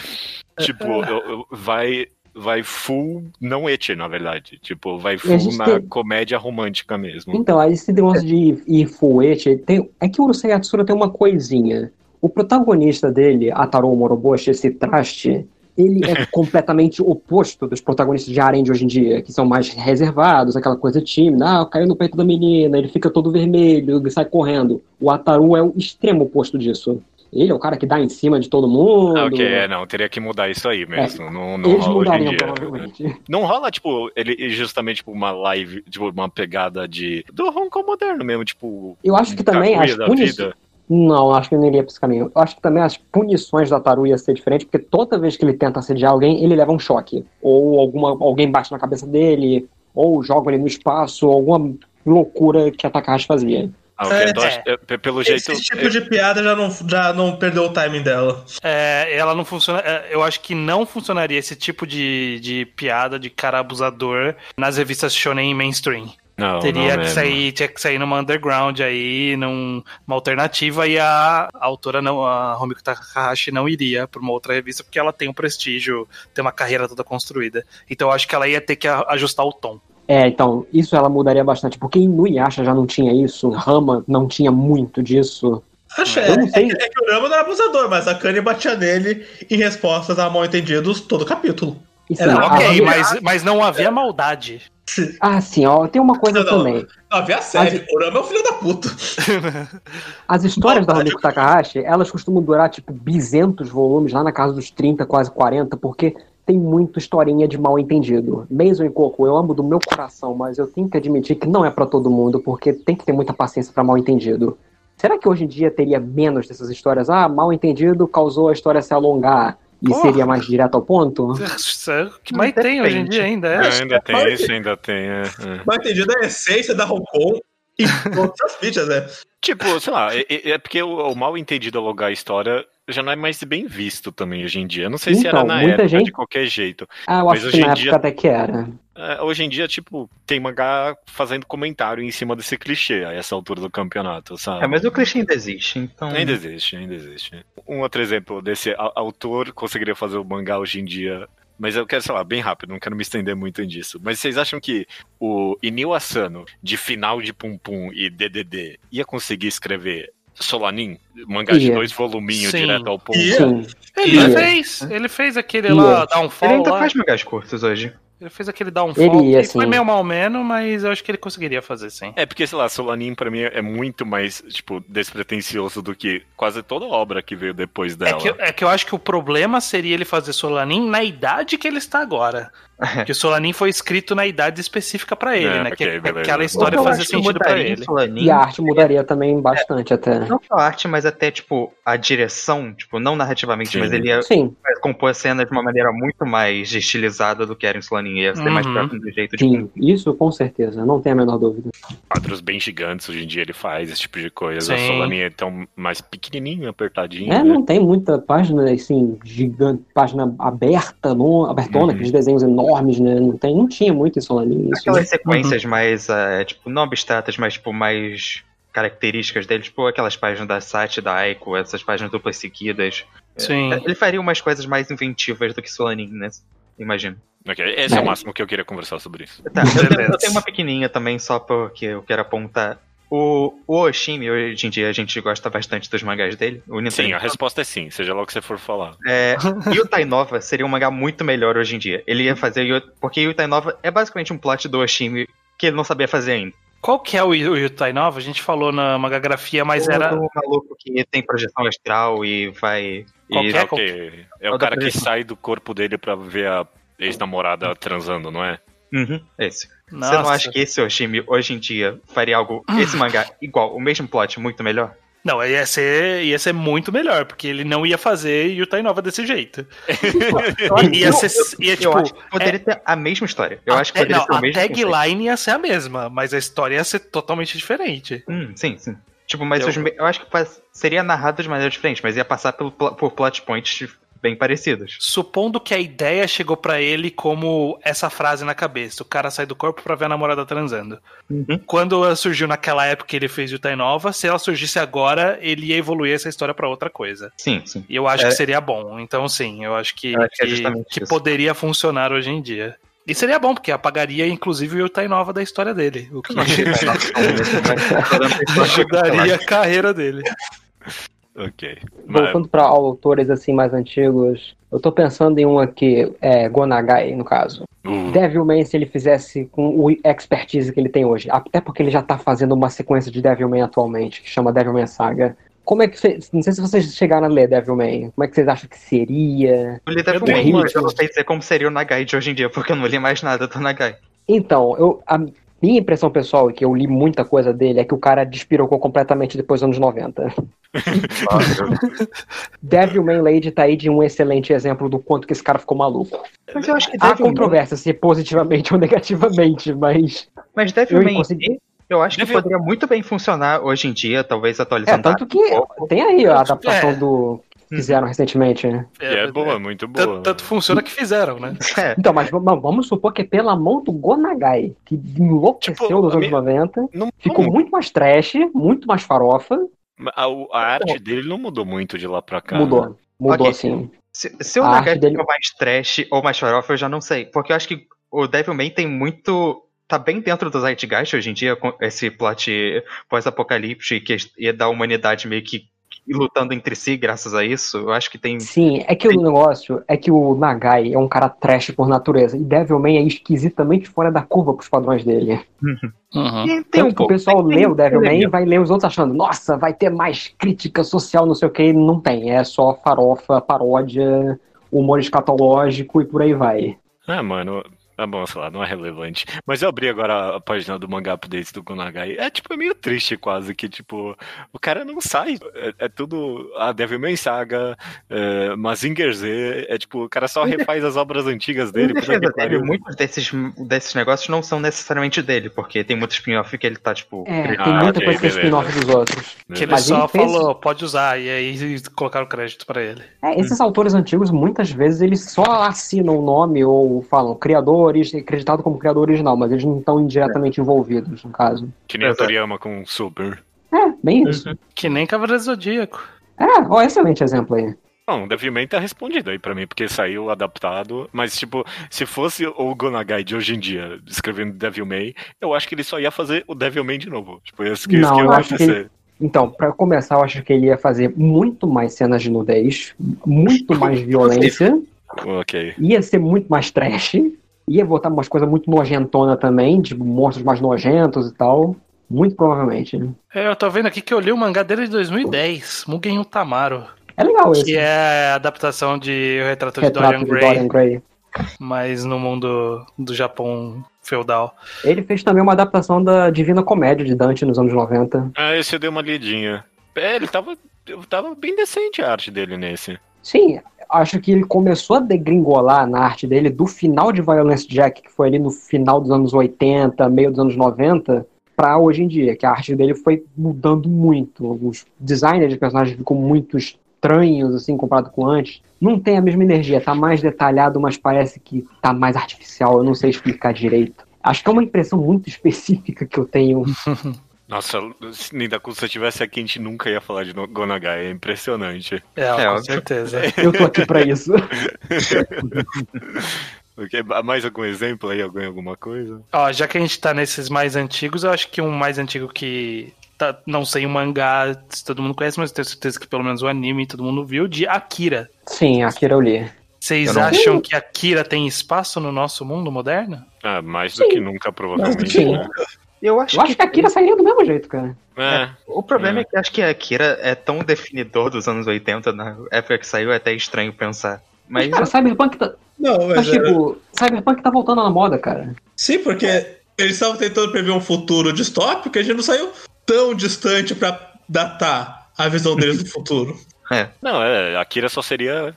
Tipo, eu- eu- vai. Vai full não et, na verdade. Tipo, vai full na tem- comédia romântica mesmo. Então, aí esse negócio de ir fuete, tem, é que o Urusei Yatsura tem uma coisinha. O protagonista dele, Ataru Moroboshi, esse traste, ele é completamente oposto dos protagonistas de Harem de hoje em dia, que são mais reservados, aquela coisa tímida, ah, caiu no peito da menina, ele fica todo vermelho, ele sai correndo. O Ataru é o extremo oposto disso. Ele é o cara que dá em cima de todo mundo. Ah, ok, é, não, teria que mudar isso aí mesmo. Não, não Eles rola hoje em mudariam, dia. provavelmente. Não rola, tipo, ele justamente tipo, uma live, tipo, uma pegada de. Do Hong Kong moderno mesmo, tipo. Eu acho que também as punições. Não, acho que não iria pra esse caminho. Eu acho que também as punições da Taru ia ser diferente, porque toda vez que ele tenta assediar alguém, ele leva um choque. Ou alguma, alguém bate na cabeça dele, ou joga ele no espaço, ou alguma loucura que a Takahashi fazia. Ah, ok, É, então, é, pelo jeito. Esse tipo de piada já não, já não perdeu o timing dela. É, ela não funciona. é, Eu acho que não funcionaria esse tipo de, de piada de cara abusador nas revistas shonen mainstream. Não, Teria não que mesmo. sair, tinha que sair numa underground aí, numa alternativa, e a, a autora não, a Romiko Takahashi não iria pra uma outra revista, porque ela tem um prestígio, tem uma carreira toda construída. Então eu acho que ela ia ter que ajustar o tom. É, então, isso ela mudaria bastante, porque em Nuyasha já não tinha isso, Rama não tinha muito disso. Acho Eu é, não sei. é que o Rama não era abusador, mas a Kanye batia nele em respostas a mal entendidos todo capítulo. E, sim, Era a- Ok, Ah, mas, mas não havia maldade. Ah, sim, ó, tem uma coisa Não, também. Não, vê a série. O Rama é um filho da puta. As histórias da. Rumiko Takahashi, elas costumam durar, tipo, bizentos volumes, lá na casa dos 30, quase 40, porque tem muita historinha de mal entendido. Mason e Coco, eu amo do meu coração, mas eu tenho que admitir que não é pra todo mundo, porque tem que ter muita paciência pra mal entendido. Será que hoje em dia teria menos dessas histórias? Ah, mal entendido causou a história se alongar e Porra. seria mais direto ao ponto? É o que mais tem hoje em dia ainda, é. ainda tem isso, ainda tem. é, é. Mal entendido é a essência da Hong Kong e todas as mídias, né? Tipo, sei lá, é, é- é porque o, o mal entendido alugar a história já não é mais bem visto também hoje em dia. Não sei se era Então, na muita época gente- de qualquer jeito. Ah, eu Mas acho hoje que na em época dia- até que era. É, hoje em dia, tipo, tem mangá fazendo comentário em cima desse clichê a essa altura do campeonato, sabe? É, mas o clichê ainda existe, então. Ainda existe, ainda existe. Um outro exemplo desse autor conseguiria fazer o mangá hoje em dia. Mas eu quero, sei lá, bem rápido, não quero me estender muito nisso. Mas vocês acham que o Inio Asano, de final de Pum Pum e DDD, ia conseguir escrever Solanin? Mangá de dois voluminhos Sim. direto ao ponto? Sim. Ele Ia. fez, ele fez aquele Ia. lá, Ele Downfall ainda lá. faz mangás curtos hoje. Ele fez aquele Downfall, Ele ia, que foi meio mal menos, mas eu acho que ele conseguiria fazer sim. É porque, sei lá, Solanin pra mim é muito mais, tipo, despretensioso do que quase toda obra que veio depois É dela. que, é que eu acho que o problema seria ele fazer Solanin na idade que ele está agora. Porque o Solanin foi escrito na idade específica pra ele, É, né? ok, que beleza. aquela história Eu fazia sentido em ele. Solanin, E a arte mudaria também bastante até. Não só a arte, mas até, tipo, a direção, tipo, não narrativamente, Sim. mas ele ia Sim, compor a cena de uma maneira muito mais estilizada do que era em Solanin. Ia ser mais Uhum. próximo do jeito de sim, isso com certeza, não tem a menor dúvida. Quadros bem gigantes, hoje em dia ele faz esse tipo de coisa. A Sim. Solanin é tão mais pequenininho, apertadinho. É, né? não tem muita página assim, gigante, página aberta, não, abertona, Uhum. aqueles desenhos enormes, né? Não, tem, não tinha muito em Solanin isso. Aquelas sequências mais, eh, tipo, não abstratas, mas, tipo, mais características dele, tipo, aquelas páginas da Sati, da Aiko, essas páginas duplas seguidas. Sim. Ele faria umas coisas mais inventivas do que Solanin, né? Imagino. Ok, Esse é o É. máximo que eu queria conversar sobre isso. Tá, eu tenho, eu tenho uma pequenininha também, só porque eu quero apontar. O, o Oshimi, hoje em dia, a gente gosta bastante dos mangás dele. O Sim, a resposta é sim, seja lá o que você for falar. É, Yutai Nova seria um mangá muito melhor hoje em dia. Ele ia fazer. Porque Yutai Nova é basicamente um plot do Oshimi que ele não sabia fazer ainda. Qual que é o, o Yutai Nova? A gente falou na magagrafia, mas o, era. o maluco que tem projeção astral e vai. Qual E, que é? é o da cara que projeção? sai do corpo dele pra ver a ex-namorada transando, não é? Uhum, esse. Você Nossa. não acha que esse Oshimi hoje em dia faria algo, esse mangá, igual, o mesmo plot, muito melhor? Não, ia ser, ia ser muito melhor, porque ele não ia fazer Yutai Nova desse jeito. ia Eu- ser. eu- Ia, eu tipo, acho que poderia ter a mesma história. Eu acho que poderia não, ser o a mesmo. conceito. tagline ia ser a mesma, mas a história ia ser totalmente diferente. Hum, sim, sim. Tipo, mas Eu- os eu acho que seria narrado de maneira diferente, mas ia passar pelo, por plot points bem parecidos. Supondo que a ideia chegou pra ele como essa frase na cabeça: o cara sai do corpo pra ver a namorada transando. Uhum. Quando ela surgiu naquela época que ele fez Yutai Nova, se ela surgisse agora, ele ia evoluir essa história pra outra coisa. Sim, sim. E eu acho É. que seria bom. Então, sim, eu acho que, Eu acho que é que, poderia funcionar hoje em dia. E seria bom, porque apagaria, inclusive, o Yutai Nova da história dele. O que ajudaria a carreira dele. Ok. Mas, Voltando para autores assim mais antigos, eu tô pensando em um aqui, é, Gonagai, no caso. uh, Devilman, se ele fizesse com o expertise que ele tem hoje, até porque ele já tá fazendo uma sequência de Devilman atualmente, que chama Devilman Saga. Como é que vocês, não sei se vocês chegaram a ler Devilman, como é que vocês acham que seria? Eu li Devil Eu May, tenho- mas eu não sei dizer como seria o Nagai de hoje em dia, porque eu não li mais nada do Nagai. Então, eu, a minha impressão pessoal, e que eu li muita coisa dele, é que o cara despirocou completamente depois dos anos 90. Devilman Lady tá aí de um excelente exemplo do quanto que esse cara ficou maluco. Mas eu acho que Há controvérsia se positivamente ou negativamente, mas. mas Devil Eu May, consegui- eu acho que Devil- poderia muito bem funcionar hoje em dia, talvez É, atualizando tanto que um tem aí a adaptação É. do. Fizeram recentemente, né? e é boa, muito boa. Tanto, tanto funciona que fizeram, né? É, Então, mas vamos, supor que é pela mão do Gonagai, que enlouqueceu Tipo, nos anos minha- 90, Não, ficou não- muito mais trash, muito mais farofa, a, a arte dele não mudou muito de lá pra cá. mudou. Mudou Ok. assim. se, se o Nagai arte dele- ficou mais trash ou mais farofa, eu já não sei. Porque eu acho que o Devil May tem muito. Tá bem dentro do Zeitgeist hoje em dia, com esse plot pós-apocalipse que ia dar a humanidade meio que e lutando entre si graças a isso. Eu acho que tem. Sim, é que o negócio é que o Nagai é um cara trash por natureza. E Devilman é esquisitamente fora da curva pros padrões dele. Uhum. E tem um que o pessoal tem- lê tem o Devilman e vai ler os outros achando, nossa, vai ter mais crítica social, não sei o que. Não tem, é só farofa, paródia, humor escatológico e por aí vai. Ah, mano, tá bom, sei lá, não é relevante. Mas eu abri agora a página do mangá updates do Gonagai. É tipo, é meio triste quase, que tipo, o cara não sai. É, é tudo a Devilman Saga, é, Mazinger Z, é tipo, o cara só refaz as obras antigas dele. dele, pariu. muitos desses, desses negócios não são necessariamente dele, porque tem muito spin-off que ele tá, tipo. É, criando. tem Ah, muita coisa que é spin-off dos outros. Que ele só fez- falou, pode usar, e aí colocaram crédito pra ele. É, esses autores antigos, muitas vezes, eles só assinam o nome ou falam criadores, acreditado como criador original, mas eles não estão indiretamente envolvidos, no caso. Que nem o Exato. Toriyama com Super. É, bem isso. Que nem Cavaleiro Zodíaco. É, ó, excelente exemplo aí. Não, o Devilman tá respondido aí pra mim, porque saiu adaptado. Mas, tipo, se fosse o Gonagai de hoje em dia escrevendo Devilman, eu acho que ele só ia fazer o Devilman de novo. Tipo, isso que, isso Não, que ia eu acho que acontecer. Então, pra começar, eu acho que ele ia fazer muito mais cenas de nudez, muito mais violência, Ok. ia ser muito mais trash, ia botar umas coisas muito nojentona também, tipo monstros mais nojentos e tal. Muito provavelmente. É, Eu tô vendo aqui que eu li o mangá dele de 2010, Mugen Utamaro, É legal esse que é a adaptação de O Retrato de retrato Dorian de Gray, Dorian Gray. mas no mundo do Japão feudal. Ele fez também uma adaptação da Divina Comédia de Dante nos anos 90. Ah, esse eu dei uma lidinha. É, ele tava, tava bem decente a arte dele nesse. Sim, acho que ele começou a degringolar na arte dele do final de Violence Jack, que foi ali no final dos anos 80, meio dos anos 90, pra hoje em dia, que a arte dele foi mudando muito. Os designers de personagens ficam muito estranhos, assim, comparado com antes. Não tem a mesma energia, tá mais detalhado, mas parece que tá mais artificial, eu não sei explicar direito. Acho que é uma impressão muito específica que eu tenho. Nossa, se Nindaku, se eu tivesse aqui, a gente nunca ia falar de Gonagai. É impressionante. É, É, com certeza. Eu tô aqui pra isso. Porque, mais algum exemplo aí? Alguém, alguma coisa? Ó, já que a gente tá nesses mais antigos, eu acho que um mais antigo que. Tá, não sei o mangá, se todo mundo conhece, mas eu tenho certeza que pelo menos o anime todo mundo viu, de Akira. Sim, Akira eu li. Vocês Eu acham que Akira tem espaço no nosso mundo moderno? Ah, mais do que nunca, provavelmente. Sim. né? Eu acho, Eu acho que a Akira sairia do mesmo jeito, cara. É, O problema É. é. que acho que a Akira é tão definidor dos anos 80, na época que saiu, é até estranho pensar. Mas Cara, Cyberpunk tá. Não, Mas, mas é- tipo, Cyberpunk tá voltando na moda, cara. sim, porque eles estavam tentando prever um futuro distópico e a gente não saiu tão distante pra datar a visão deles do futuro. não, é, Akira só seria.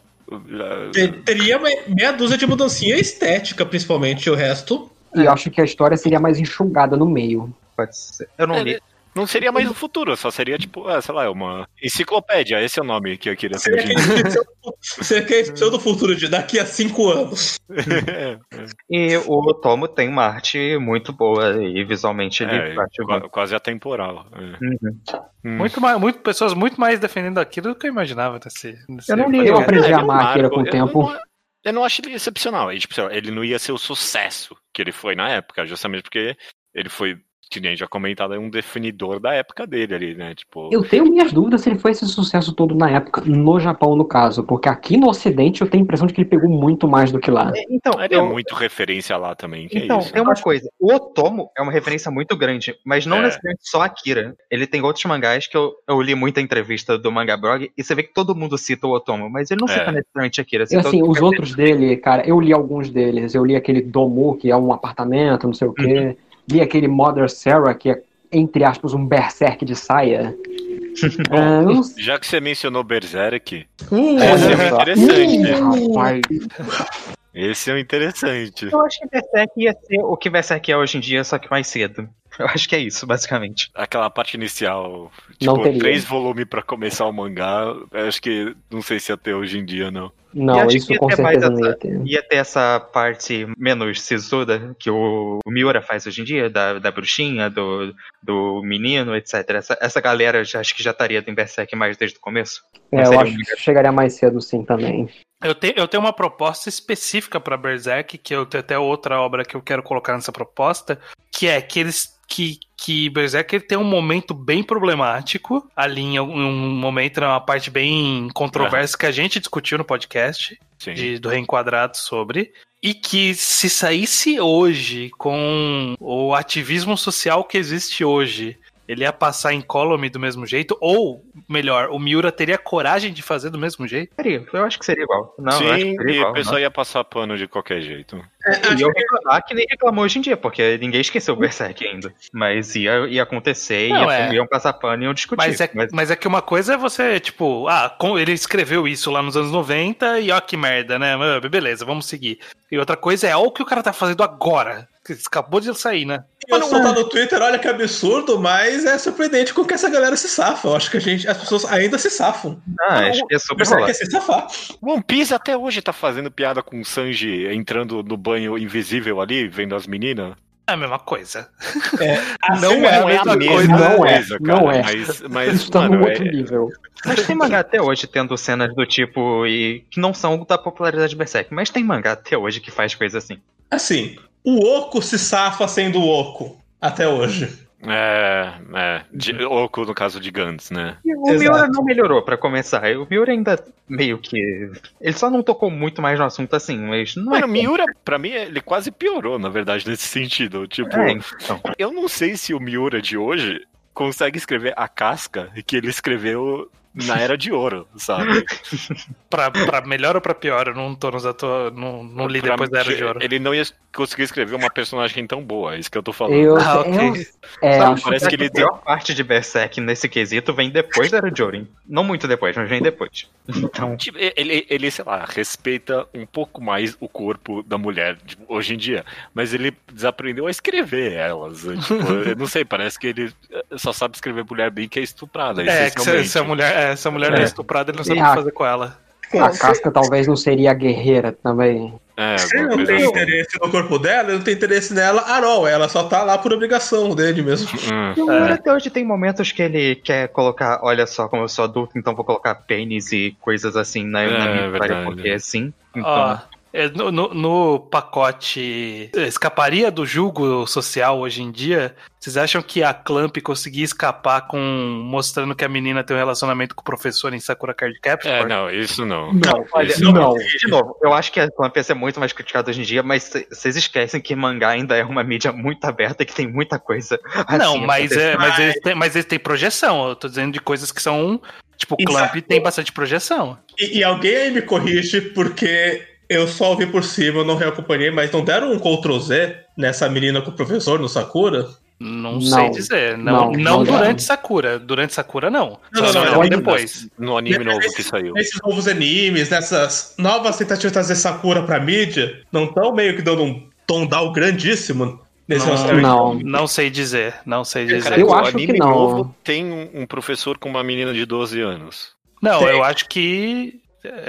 Te- Teria me- meia dúzia de mudancinha estética, principalmente, e o resto. E eu acho que a história seria mais enxugada no meio. pode ser. Eu não É, li. Não seria mais o futuro, só seria tipo, ah, sei lá, uma enciclopédia. Esse é o nome que eu queria seria aquele visão do futuro de daqui a cinco anos. E o Tomo tem uma arte muito boa e visualmente ele É, quase atemporal. É. Uhum. Hum. Muito mais, muito, pessoas muito mais defendendo aquilo do que eu imaginava desse. desse Eu não li, Eu É, aprendi a é amar com o tempo. não- Eu não acho ele excepcional. Ele, tipo, ele não ia ser o sucesso que ele foi na época, justamente porque ele foi, que nem já comentado, é um definidor da época dele ali, né? Tipo, Eu tenho minhas dúvidas se ele foi esse sucesso todo na época, no Japão, no caso. Porque aqui no Ocidente eu tenho a impressão de que ele pegou muito mais do que lá. É, Então, ele é eu- muito referência lá também, que Então, é isso. tem uma coisa. O Otomo é uma referência muito grande, mas não É. necessariamente só Akira. Ele tem outros mangás que eu, eu li muita entrevista do Manga Blog e você vê que todo mundo cita o Otomo, mas ele não É. cita necessariamente Akira. E cita assim, os outros dele, cara, eu li alguns deles. Eu li aquele Domu, que é um apartamento, não sei o quê. Li aquele Mother Sarah, que é, entre aspas, um berserk de saia. Ah, não sei. Já que você mencionou Berserk, Uh, esse é interessante. Rapaz. Esse é o interessante. Eu acho que Berserk ia ser o que Berserk é hoje em dia, só que mais cedo. Eu acho que é isso, basicamente. Aquela parte inicial, tipo, três volumes pra começar o mangá, eu acho que não sei se ia ter hoje em dia, não. E Não, acho isso com certeza não ia essa- ter. Ia ter essa parte menos sisuda que o, o Miura faz hoje em dia, da, da bruxinha, do, do menino, etc. Essa, essa galera já, acho que já estaria em Berserk mais desde o começo. É, eu acho que chegaria mais cedo sim também. Eu, te, eu tenho uma proposta específica pra Berserk, que eu tenho até outra obra que eu quero colocar nessa proposta, que é que eles que, que Berserker tem um momento bem problemático. Ali em um, momento, uma parte bem controversa que a gente discutiu no podcast de, do Reenquadrado sobre. E que se saísse hoje com o ativismo social que existe hoje, ele ia passar em column do mesmo jeito? Ou, melhor, o Miura teria coragem de fazer do mesmo jeito? Seria, eu acho que seria igual. Não, Sim, que seria e o pessoal ia passar pano de qualquer jeito. E eu reclamar que nem reclamou hoje em dia, porque ninguém esqueceu o Berserk ainda. Mas ia, ia acontecer, Não, ia, é. iam passar pano e iam discutir. Mas é, mas é que uma coisa é você, tipo, ah, com- ele escreveu isso lá nos anos 90 e ó que merda, né? Beleza, vamos seguir. E outra coisa é, ó o que o cara tá fazendo agora. Que acabou de sair, né? Eu soltar no Twitter, olha que absurdo, mas é surpreendente com que essa galera se safa. Eu acho que a gente, as pessoas ainda se safam. Ah, acho que é super é se safar. One Piece até hoje tá fazendo piada com o Sanji entrando no banho invisível ali, vendo as meninas. É a mesma coisa. Assim Não é a mesma coisa. Não é, cara. não é. Mas, mas Isso tá mano, num outro é- nível. Mas tem mangá até hoje tendo cenas do tipo e que não são da popularidade de Berserk, mas tem mangá até hoje que faz coisa assim. Assim, o Oco se safa sendo Oco. Até hoje. É, é. De, Oco no caso de Gantz, né? E o Exato. Miura não melhorou pra começar. O Miura ainda meio que ele só não tocou muito mais no assunto assim, mas não Mano, é Miura, pra mim, ele quase piorou, na verdade, nesse sentido. Tipo, É, então. eu não sei se o Miura de hoje consegue escrever a casca que ele escreveu na Era de Ouro, sabe? Pra, pra melhor ou pra pior, eu não tô nos atua... não, não li Pra depois da Era de Ouro. Ele não ia conseguir escrever uma personagem tão boa, é isso que eu tô falando. Eu, Ah, ok. eu, é, Sabe, parece que que ele a pior parte de Berserk nesse quesito vem depois da Era de Ouro, hein? Não muito depois, mas vem depois. Então, Tipo, ele, ele, sei lá, respeita um pouco mais o corpo da mulher tipo, hoje em dia, mas ele desaprendeu a escrever elas. né? Tipo, eu não sei, parece que ele só sabe escrever mulher bem que é estuprada. É, que se, se a mulher, é, se a mulher É. é estuprada, ele não sabe o Ah. que fazer com ela. a casca talvez não seria a guerreira também. É, Se ele alguma não tem assim. interesse no corpo dela, ele não tem interesse nela à all. Ela só tá lá por obrigação dele mesmo. Hum. E o Miura até hoje tem momentos que ele quer colocar, olha só, como eu sou adulto, então vou colocar pênis e coisas assim na, na É, minha história, verdade. porque é assim. Então, Ó, é, no, no- no pacote escaparia do julgo social hoje em dia, vocês acham que a Clamp conseguia escapar com mostrando que a menina tem um relacionamento com o professor em Sakura Card Captor? É, não, isso não. Não, olha, Isso não. De novo, eu acho que a Clamp ia ser muito mais criticada hoje em dia, mas vocês esquecem que mangá ainda é uma mídia muito aberta e que tem muita coisa. Não, assim mas, é, mas, eles têm, mas eles têm projeção. Eu tô dizendo de coisas que são. Tipo. Clamp tem bastante projeção. E, e alguém aí me corrige, porque eu só ouvi por cima, eu não reacompanhei, mas não deram um Ctrl Z nessa menina com o professor no Sakura? Não, Não. sei dizer. Não, Não, não, não durante. Sakura. Durante Sakura, não. Não, não, não, depois. No anime novo que saiu. Nesses novos animes, nessas novas tentativas de trazer Sakura pra mídia, não estão meio que dando um tom down grandíssimo nesse Não. Não. Não sei dizer. Não sei dizer. Cara, Eu o acho anime que não. novo tem um, um professor com uma menina de 12 anos. Não, Tem. eu acho que.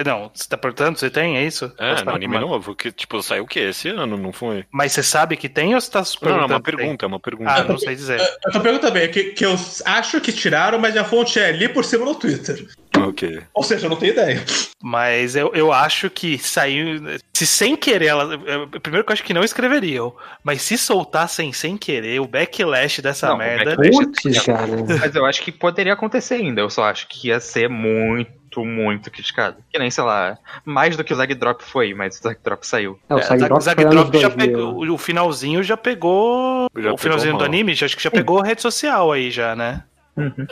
Não, você tá perguntando se tem, é isso? É, Você no tá anime novo, que, tipo, saiu o quê? Esse ano, não foi? Mas você sabe que tem ou você tá se Não, é perguntando uma pergunta, é uma pergunta. Ah, não sei dizer. Eu tô perguntando também, que, que eu acho que tiraram, mas a fonte é ali por cima no Twitter. Ok. Ou seja, eu não tenho ideia. Mas eu, eu acho que saiu. Se sem querer ela. eu- Primeiro que eu acho que não escreveriam. Mas se soltassem sem querer, o backlash dessa Não, merda. backlash- Putz, cara. Mas eu acho que poderia acontecer ainda. Eu só acho que ia ser muito, muito criticado. Que nem, sei lá, mais do que o Zag Drop foi, mas o Zag Drop saiu. É, o É, Zag- Drop Zag Drop já 2000. pegou. O finalzinho já pegou. Já o finalzinho pegou do anime, já- acho que já pegou rede social aí já, né?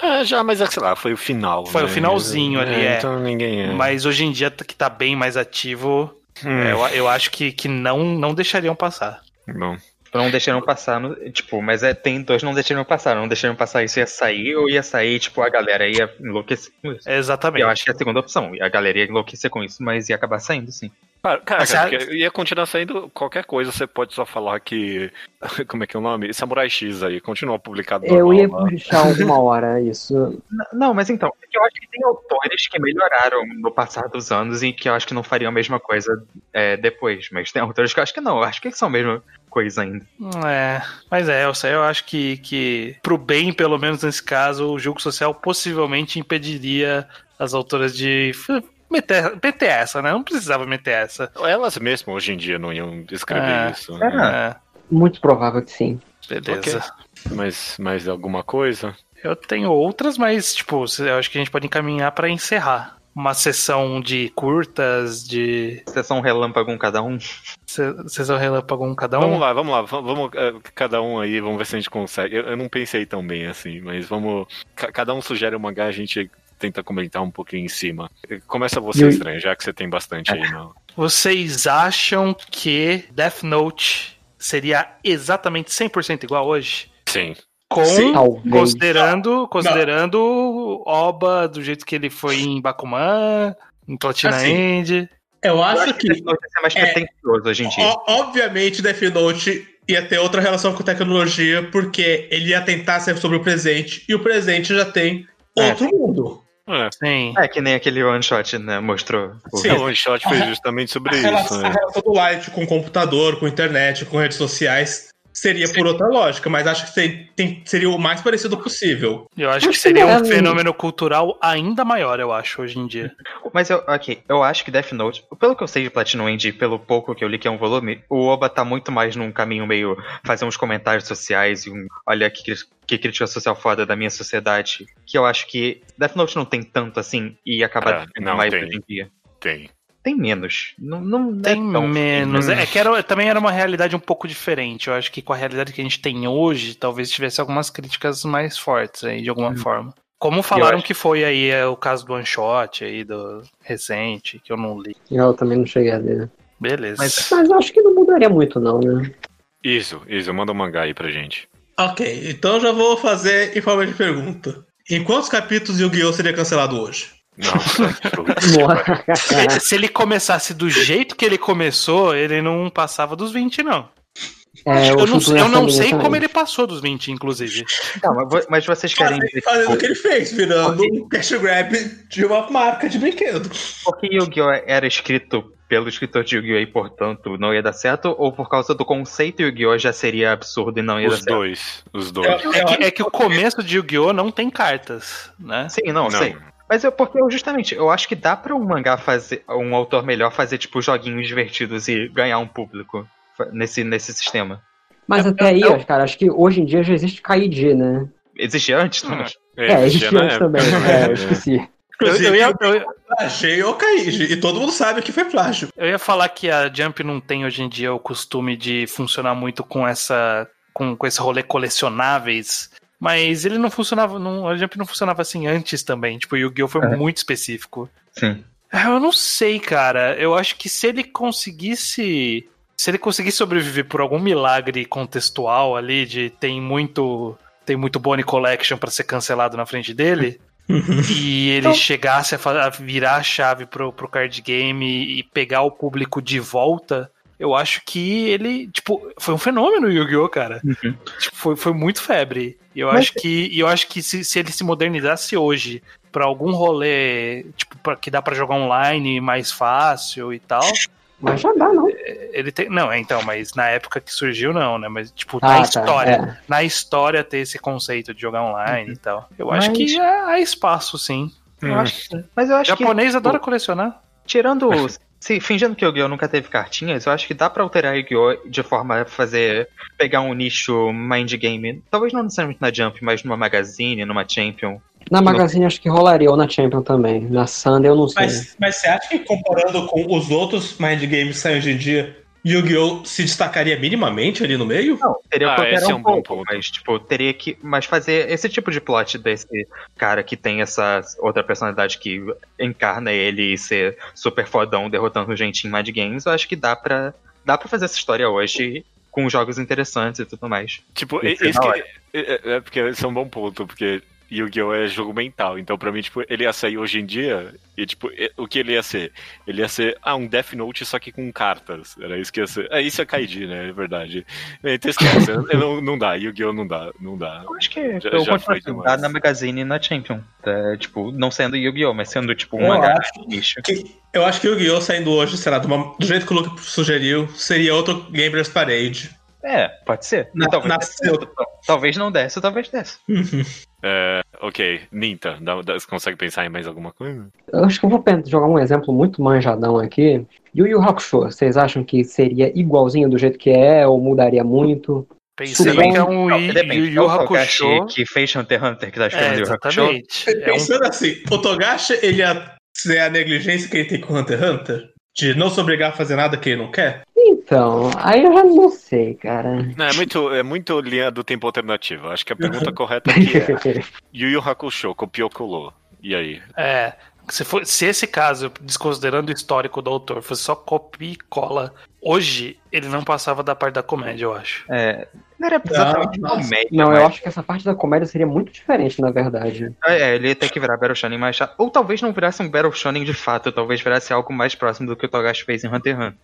É, já, mas é sei lá, foi o final. Foi né? o finalzinho ali, é. Então ninguém é. Mas hoje em dia que tá bem mais ativo, Hum, é, eu, eu acho que, que não, não deixariam passar. bom. Não deixaram passar, no, tipo, mas é, tem dois não deixaram passar. Não deixaram passar isso ia sair ou ia sair, tipo, a galera ia enlouquecer com isso. Exatamente. Eu acho que é a segunda opção. A galera ia enlouquecer com isso, mas ia acabar saindo, sim. Cara, cara, cara, ia continuar saindo qualquer coisa, você pode só falar que. Como é que é o nome? Samurai X aí, continua publicado. Eu normal ia lá. puxar alguma hora isso. N- Não, mas então, é eu acho que tem autores que melhoraram no passar dos anos e que eu acho que não fariam a mesma coisa é, depois. Mas tem autores que eu acho que não, eu acho que são a mesma coisa ainda. É, mas é, eu sei, eu acho que, que pro bem, pelo menos nesse caso, o jogo social possivelmente impediria as autoras de meter, meter essa, né? Não precisava meter essa. Elas mesmas hoje em dia não iam escrever É. isso. É. né? É. Muito provável que sim. Beleza. Mas mais alguma coisa? Eu tenho outras, mas, tipo, eu acho que a gente pode encaminhar pra encerrar. Uma sessão de curtas, de. Sessão relâmpago um cada um. se- Sessão relâmpago um cada um. Vamos lá, vamos lá, va- vamos eh, cada um aí, vamos ver se a gente consegue. Eu, eu não pensei tão bem assim, mas vamos. ca- Cada um sugere uma H, a gente tenta comentar um pouquinho em cima. Começa você, E estranho, já que você tem bastante aí. No... Vocês acham que Death Note seria exatamente 100% igual hoje? Sim. Com, Sim. Considerando, considerando Oba do jeito que ele foi em Bakuman, em Platina Assim, End. Eu Eu acho que que, Death Note ser mais é- hoje em dia. obviamente, Death Note ia ter outra relação com tecnologia, porque ele ia tentar ser sobre o presente, e o presente já tem É. outro mundo. É. Sim. É que nem aquele one shot, né? Mostrou. o- Sim. O one shot foi justamente sobre A isso. relação, a Né? relação do Light com o computador, com a internet, com redes sociais, seria por outra lógica, mas acho que tem- tem- seria o mais parecido possível. Eu acho que seria um fenômeno cultural ainda maior, eu acho, hoje em dia. Mas eu, ok, eu acho que Death Note, pelo que eu sei de Platinum End e pelo pouco que eu li que é um volume, o Oba tá muito mais num caminho meio fazer uns comentários sociais e um olha que, que crítica social foda da minha sociedade, que eu acho que Death Note não tem tanto assim e acaba É, tendo não mais tem. hoje em dia. Tem. Tem menos. Não, não Tem é tão menos. Hum. É que era, também era uma realidade um pouco diferente. Eu acho que com a realidade que a gente tem hoje, talvez tivesse algumas críticas mais fortes aí, de alguma forma. Como falaram acho- que foi aí é, o caso do One Shot aí, do recente, que eu não li. Eu também não cheguei a ver. Beleza. Mas- Mas eu acho que não mudaria muito, não, né? Isso, isso, manda um mangá aí pra gente. Ok, então já vou fazer em forma de pergunta. Em quantos capítulos Yu-Gi-Oh! seria cancelado hoje? Nossa, que Nossa. Se ele começasse do jeito que ele começou, ele não passava dos 20, não. É, eu não, chuto eu não sei também. como ele passou dos 20, inclusive. Não, mas mas vocês querem Fazendo, fazendo tipo, o que ele fez, virando um cash grab de uma marca de brinquedo. porque Yu-Gi-Oh! era escrito pelo escritor de Yu-Gi-Oh! e, portanto, não ia dar certo, ou por causa do conceito Yu-Gi-Oh! já seria absurdo e não ia Os dar certo? dois, os dois. É que, é que o começo de Yu-Gi-Oh! não tem cartas, né? Sim, não, Não. sei. Mas eu, porque eu, justamente, eu acho que dá pra um mangá fazer, um autor melhor fazer, tipo, joguinhos divertidos e ganhar um público nesse, nesse sistema. Mas até aí, eu- cara, acho que hoje em dia já existe KID, né? Existia antes, Hum. não? É, existia antes também. É, eu esqueci. Eu, Inclusive, eu ia, eu- plagiei ou Kaiji. E todo mundo sabe que foi plágio. eu ia falar que a Jump não tem hoje em dia o costume de funcionar muito com essa. com, com esse rolê colecionáveis. Mas ele não funcionava. Não, a Jump não funcionava assim antes também. Tipo, o Yu-Gi-Oh! foi É. muito específico. Sim. Ah, Eu não sei, cara. Eu acho que se ele conseguisse. Se ele conseguisse sobreviver por algum milagre contextual ali, de tem muito. Tem muito Bonnie Collection pra ser cancelado na frente dele. E ele Então- chegasse a, virar a chave pro, pro card game e pegar o público de volta, eu acho que ele, tipo, foi um fenômeno o Yu-Gi-Oh, cara. Uhum. Tipo, foi, foi muito febre. E eu Mas- acho que, e eu acho que se, se ele se modernizasse hoje pra algum rolê, tipo, pra, que dá pra jogar online mais fácil e tal, Mas já dá, não. ele tem. Não, é, então, mas na época que surgiu, não, né? Mas, tipo, Ah, na tá, história. é. Na história ter esse conceito de jogar online e tal. Eu acho Mas- que há, há espaço, sim. Eu Hum. acho que- Mas eu acho japonês que. adora colecionar. Tirando. se, fingindo que o Yu-Gi-Oh! nunca teve cartinhas, eu acho que dá pra alterar Yu-Gi-Oh! de forma a fazer. pegar um nicho mind game. Talvez não necessariamente na Jump, mas numa Magazine, numa Champion. Na Magazine acho que rolaria, ou na Champion também. Na Sunday eu não sei. Mas, mas você acha que comparando com os outros mind games que saem hoje em dia, Yu-Gi-Oh! se destacaria minimamente ali no meio? Não, teria Ah, esse é um, um bom ponto. mas tipo, teria que. Mas fazer esse tipo de plot desse cara que tem essa outra personalidade que encarna ele e ser super fodão derrotando gente em Mad Games, eu acho que dá pra. dá pra fazer essa história hoje com jogos interessantes e tudo mais. Tipo, Isso é que, é, é- é porque esse é um bom ponto, porque Yu-Gi-Oh! é jogo mental. Então, pra mim, tipo, ele ia sair hoje em dia e, tipo, o que ele ia ser? Ele ia ser, ah, um Death Note só que com cartas. Era isso que ia ser. É, isso é Kaiji, né? É verdade. Então, esquece. não, não dá. Yu-Gi-Oh! não dá. Não dá. Eu acho que Já- eu já foi assim, demais. dá na Magazine e na Champion. É, tipo, não sendo Yu-Gi-Oh!, mas sendo tipo um Eu mangá nicho. Que- eu acho que Yu-Gi-Oh! saindo hoje, sei lá, de uma- do jeito que o Luke sugeriu, seria outro Gamers Parade. É, pode ser. Na- talvez, nasceu. talvez não desse, talvez desse. É, ok, Ninta, dá, dá- você consegue pensar em mais alguma coisa? Eu acho que eu vou jogar um exemplo muito manjadão aqui. Yu Yu Hakusho, vocês acham que seria igualzinho do jeito que é ou mudaria muito? Pensei Suban- que é um Não, Yu depende. Yu é Hakusho. que fez Hunter x Hunter que tá É, escrevendo Yu Yu Hakusho. exatamente. É um Pensando assim, o Togashi, ele ia ser a negligência que ele tem com Hunter x Hunter? De não se obrigar a fazer nada que ele não quer? Então, aí eu já não sei, cara. Não, é muito, é muito linha do tempo alternativo. Acho que a pergunta correta aqui é Yu Yu Hakusho, copiou, colou. E aí? É, se, for, se esse caso, desconsiderando o histórico do autor, fosse só copia e cola, hoje ele não passava da parte da comédia, eu acho. É, não era exatamente Não, comédia. Não, mas- eu acho que essa parte da comédia seria muito diferente, na verdade. É, ele ia ter que virar Battle Shonen mais chato. Ou talvez não virasse um Battle Shonen de fato, talvez virasse algo mais próximo do que o Togashi fez em Hunter x Hunter.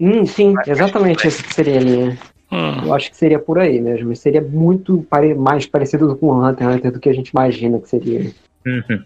Hum, sim, exatamente isso que seria ali. Hum, Eu acho que seria por aí mesmo. Seria muito pare- mais parecido com o Hunter x Hunter do que a gente imagina que seria. Uhum.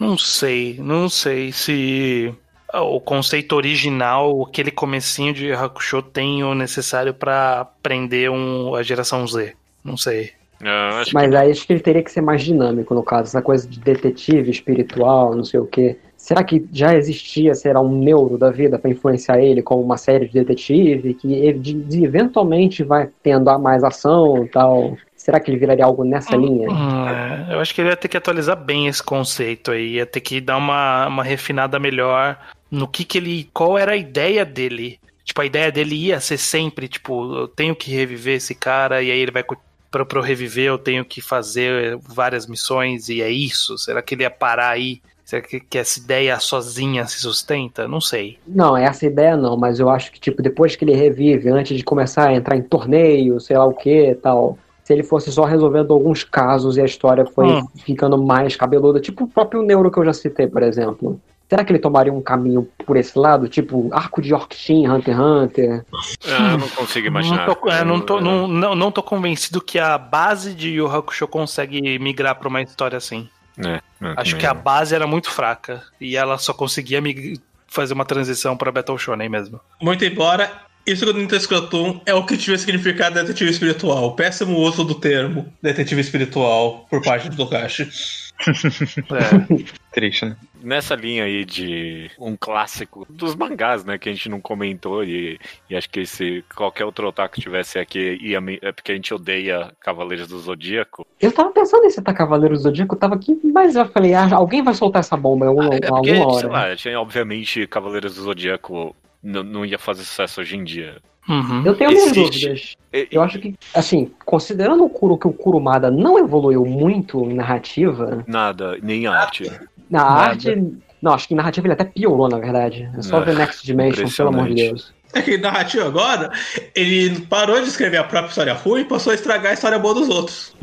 não sei, não sei se o conceito original, aquele comecinho de Hakusho tem o necessário pra prender um, a geração Z. Não sei. Ah, acho Mas aí acho que ele teria que ser mais dinâmico, no caso. Essa coisa de detetive espiritual, não sei o quê. Será que já existia, será um neuro da vida para influenciar ele como uma série de detetive que ele de- de- eventualmente vai tendo a mais ação e tal? Será que ele viraria algo nessa linha? Hum, é, eu acho que ele ia ter que atualizar bem esse conceito aí, ia ter que dar uma, uma refinada melhor no que que ele, qual era a ideia dele. Tipo, a ideia dele ia ser sempre, tipo, eu tenho que reviver esse cara e aí ele vai pra eu reviver eu tenho que fazer várias missões e é isso? Será que ele ia parar aí? Será que, que essa ideia sozinha se sustenta? Não sei. Não, essa ideia não, mas eu acho que, tipo, depois que ele revive, antes de começar a entrar em torneio, sei lá o que e tal, se ele fosse só resolvendo alguns casos e a história foi Hum. ficando mais cabeluda, tipo o próprio Neuro que eu já citei, por exemplo. Será que ele tomaria um caminho por esse lado? Tipo, arco de Yorkshin, Hunter x Hunter? Ah, eu não consigo imaginar. Não tô, é, não, tô, não, não, não tô convencido que a base de Yu Hakusho consegue migrar pra uma história assim. É, eu Acho que a base era muito fraca e ela só conseguia mig- fazer uma transição pra Battle Shonen mesmo. Muito embora, isso do Nintendo Splatoon é o que tinha significado detetive espiritual. O péssimo uso do termo detetive espiritual por parte do Togashi. É. Triste, né? Nessa linha aí de um clássico dos mangás, né, que a gente não comentou e, e acho que se qualquer outro otaku tivesse aqui, ia, me- é porque a gente odeia Cavaleiros do Zodíaco. Eu tava pensando em citar Cavaleiro do Zodíaco, tava aqui, mas eu falei, ah, alguém vai soltar essa bomba em alguma, É porque, alguma sei hora. lá, tinha, obviamente Cavaleiros do Zodíaco n- não ia fazer sucesso hoje em dia. Uhum. Eu tenho minhas Existe. dúvidas. E- Eu acho que, assim, considerando o Kuro que o Kurumada não evoluiu muito em narrativa, Nada, nem arte. Na Nada. arte. Não, acho que em narrativa ele até piorou, na verdade. É só É, ver Next Dimension, pelo amor de. Deus. É que narrativo agora, ele parou de escrever a própria história ruim e passou a estragar a história boa dos outros.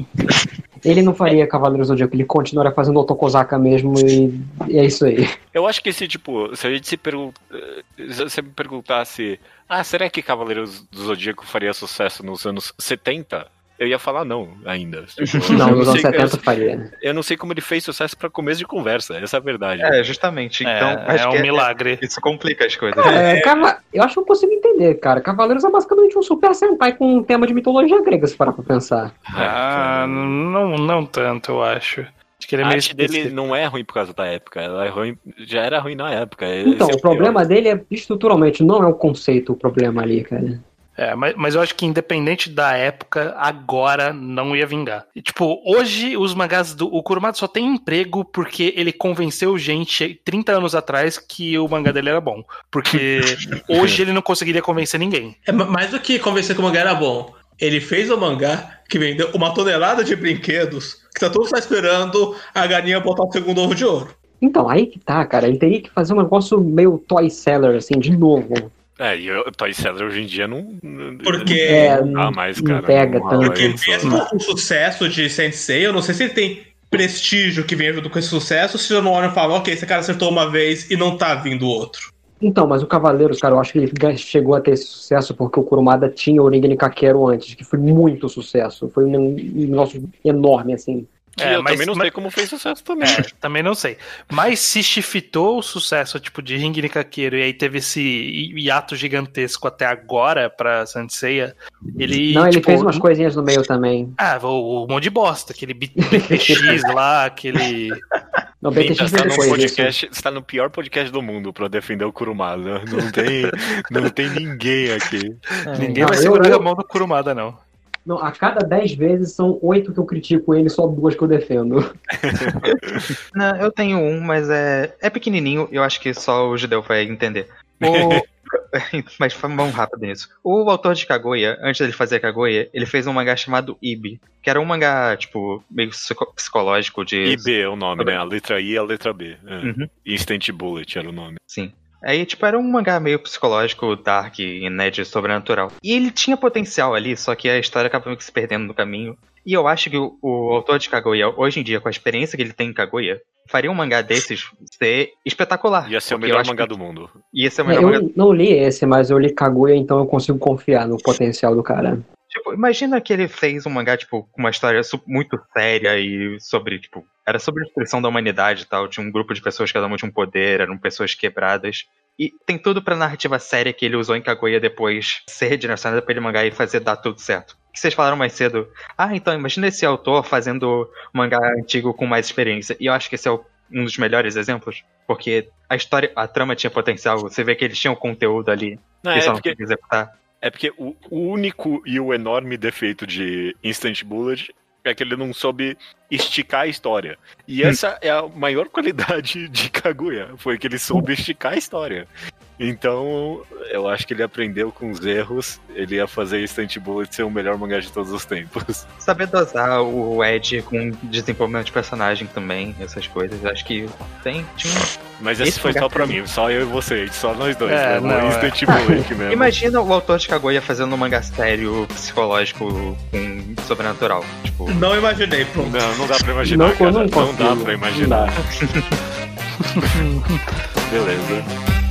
Ele não faria Cavaleiros do Zodíaco, ele continuaria fazendo Otokozaka mesmo e, e é isso aí. Eu acho que se, tipo, se a gente se pergunta. Se você me perguntasse, ah, será que Cavaleiros do Zodíaco faria sucesso nos anos 70? Eu ia falar não ainda. Tipo, Não, eu nos anos sei- 70 faria. Eu, eu não sei como ele fez sucesso pra começo de conversa, essa é a verdade. É, justamente. Então, é, acho é que um milagre. isso complica as coisas. É, Cava- Eu acho que eu consigo entender, cara. Cavaleiros é basicamente um Super Sentai com um tema de mitologia grega, se parar pra pensar. Ah, não, não tanto, eu acho. Acho que ele é a arte dele não é ruim por causa da época, ela é ruim, já era ruim na época. Então, Esse é o problema pior. dele é estruturalmente, não é o conceito o problema ali, cara. É, mas, mas eu acho que independente da época, agora não ia vingar. E, tipo, hoje os mangás do. O Kurumada só tem emprego porque ele convenceu gente 30 anos atrás que o mangá dele era bom. Porque hoje ele não conseguiria convencer ninguém. É ma- mais do que convencer que o mangá era bom. Ele fez um mangá que vendeu uma tonelada de brinquedos que tá todo só esperando a galinha botar o segundo ovo de ouro. Então, aí que tá, cara. Ele teria que fazer um negócio meio toy seller, assim, de novo. É, e o Toy Seller hoje em dia não. Porque- É, Não não, mais, não cara. pega não tanto. Porque mesmo o sucesso de Sensei, eu não sei se ele tem prestígio que vem junto com esse sucesso, se eu não olho e falo, ok, esse cara acertou uma vez e não tá vindo outro. Então, mas o Cavaleiros, cara, eu acho que ele chegou a ter esse sucesso porque o Kurumada tinha o Origami Kakero antes, que foi muito sucesso. Foi um negócio enorme, assim. Que É, eu mas- também não mas- sei como fez sucesso também. É, também não sei. Mas se shiftou o sucesso, tipo, de Ring Nikakeiro e aí teve esse hi- hiato gigantesco até agora pra Senseiya, ele. não, ele tipo, fez umas coisinhas no meio também. Ah, o, o monte de bosta, aquele BTX lá, aquele. Não, BTX você tá veio no podcast, você tá no pior podcast do mundo pra defender o Kurumada. Não tem, não tem ninguém aqui. Ninguém Não, vai segurar eu- a mão do Kurumada, não. Não, a cada 10 vezes são 8 que eu critico ele, só duas que eu defendo. Não, eu tenho um, mas é, é pequenininho eu acho que só o judeu vai entender. O- mas vamos rápido nisso. O autor de Kaguya, antes dele fazer Kaguya, ele fez um mangá chamado Ibi, que era um mangá, tipo, meio psico- psicológico de... IB é o nome, né? A letra I e a letra B. É. Uhum. Instant Bullet era o nome. Sim. Aí, tipo, era um mangá meio psicológico, dark, inédito, sobrenatural. E ele tinha potencial ali, só que a história acaba meio que se perdendo no caminho. E eu acho que o, o autor de Kaguya, hoje em dia, com a experiência que ele tem em Kaguya, faria um mangá desses ser espetacular. Ia ser o melhor mangá que do mundo. Ia ser o É, melhor mangá eu não li esse, mas eu li Kaguya, então eu consigo confiar no potencial do cara. Tipo, imagina que ele fez um mangá, tipo, com uma história muito séria e sobre, tipo, era sobre a destruição da humanidade e tal. Tinha um grupo de pessoas que cada uma tinha um poder, eram pessoas quebradas. E tem tudo pra narrativa séria que ele usou em Kaguya depois ser redirecionada pra ele mangá e fazer dar tudo certo. Que vocês falaram mais cedo. Ah, então imagina esse autor fazendo mangá antigo com mais experiência. E eu acho que esse é o- um dos melhores exemplos. Porque a história, a trama tinha potencial. Você vê que eles tinham conteúdo ali. Não, e é, só não porque, executar. É porque o, único e o enorme defeito de Instant Bullet é que ele não soube esticar a história. E essa é a maior qualidade de Kaguya, foi que ele soube esticar a história. Então, eu acho que ele aprendeu com os erros, ele ia fazer Instant Bullet ser o melhor mangá de todos os tempos. Saber dosar o Ed com desenvolvimento de personagem também, essas coisas. Acho que tem. Tinha... um- Mas esse, Esse foi só pra mim, só eu e você, só nós dois, É, né? não, é. Instant Bullet mesmo. Imagina o autor de Kaguya fazendo um mangá sério, psicológico, com sobrenatural. Tipo, Não imaginei, pronto. Não, não dá pra imaginar, Não, cara. não Não, dá pra imaginar. Não Beleza.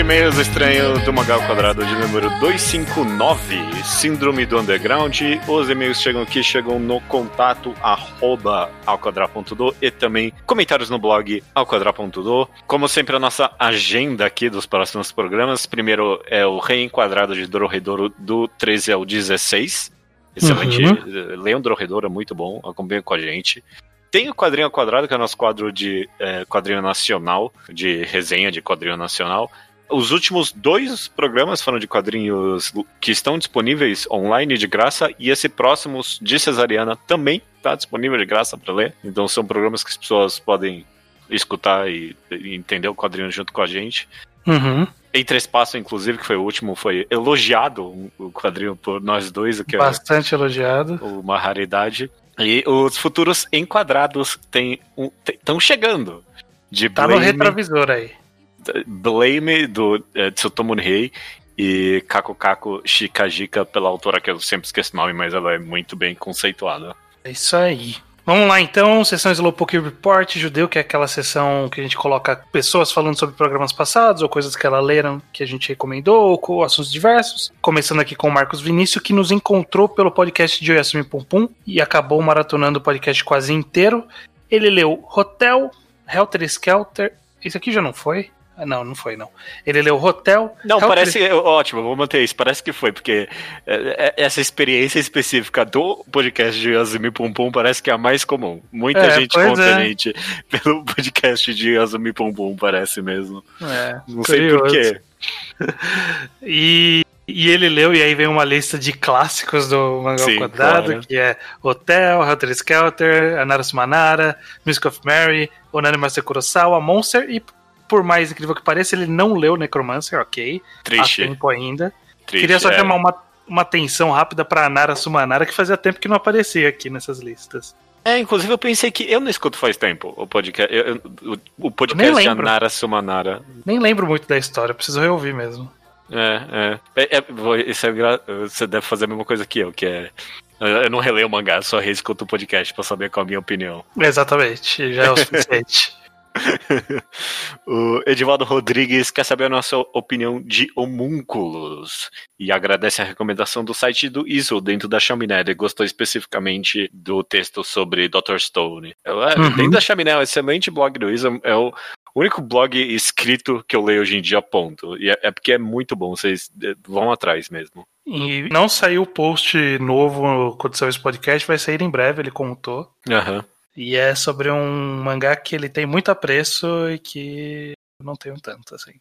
De e-mails estranho do Magal Quadrado de número 259, Síndrome do Underground. Os e-mails chegam aqui, chegam no contato arroba alquadra.do e também comentários no blog alquadra.do. Como sempre, a nossa agenda aqui dos próximos programas. Primeiro é o reenquadrado de Dorredoro do 13 ao 16. Excelente. Uhum. Leiam Dorredoro, é muito bom. Acompanhem com a gente. Tem o Quadrinho ao Quadrado, que é o nosso quadro de eh, quadrinho nacional, de resenha de quadrinho nacional. Os últimos dois programas foram de quadrinhos que estão disponíveis online de graça, e esse próximo de Cesariana também está disponível de graça para ler. Então são programas que as pessoas podem escutar e, e entender o quadrinho junto com a gente. Uhum. Entre Espaço, inclusive, que foi o último, foi elogiado o quadrinho por nós dois, o que é Bastante elogiado. uma raridade. E os futuros enquadrados estão chegando. De Tá no retrovisor aí. Blame do é, Tsutomu Rei e Kako Kako Shikajika pela autora que eu sempre esqueço o nome, mas ela é muito bem conceituada. É isso aí. Vamos lá então, sessão Slowpoke Report Judeu, que é aquela sessão que a gente coloca pessoas falando sobre programas passados ou coisas que elas leram que a gente recomendou, ou assuntos diversos. Começando aqui com o Marcos Vinícius, que nos encontrou pelo podcast de Oyasumi Pum Pum e acabou maratonando o podcast quase inteiro. Ele leu Hotel, Helter Skelter. Isso aqui já não foi? Ah, Não, não foi, não. Ele leu Hotel. Não, parece ótimo, vou manter isso. Parece que foi, porque é, é, essa experiência específica do podcast de Yazumi Pum Pum parece que é a mais comum. Muita É, gente conta é. a gente pelo podcast de Yazumi Pum Pum, parece mesmo. É, Não sei curioso. quê. E, e ele leu, e aí vem uma lista de clássicos do Mangá ao Sim, Quadrado, claro. que é Hotel, Helter Skelter, Anara Sumanara, Music of Mary, Onani Master Kurosawa, Monster, e por mais incrível que pareça, ele não leu Necromancer, ok, Triste. há tempo ainda. triste Queria só é. chamar uma, uma atenção rápida pra Anara Sumanara, que fazia tempo que não aparecia aqui nessas listas. É, inclusive eu pensei que eu não escuto faz tempo o podcast. eu- eu- o, podcast de. Anara Sumanara. Nem lembro muito da história, preciso reouvir mesmo. É, é. é, é isso é gra- você deve fazer a mesma coisa que eu, que é. Eu não releio o mangá, só reescuto o podcast pra saber qual a minha opinião. Exatamente, já é o suficiente. O Edivaldo Rodrigues quer saber a nossa opinião de homúnculos e agradece a recomendação do site do ISO dentro da chaminé. Ele gostou especificamente do texto sobre Dr. Stone. É, Uhum. Dentro da chaminé é um excelente blog do ISO. É o único blog escrito que eu leio hoje em dia, ponto. E é, é porque é muito bom, vocês vão atrás mesmo. E não saiu o post novo quando saiu esse podcast, vai sair em breve, ele contou. Aham. E é sobre um mangá que ele tem muito apreço e que eu não tenho tanto, assim.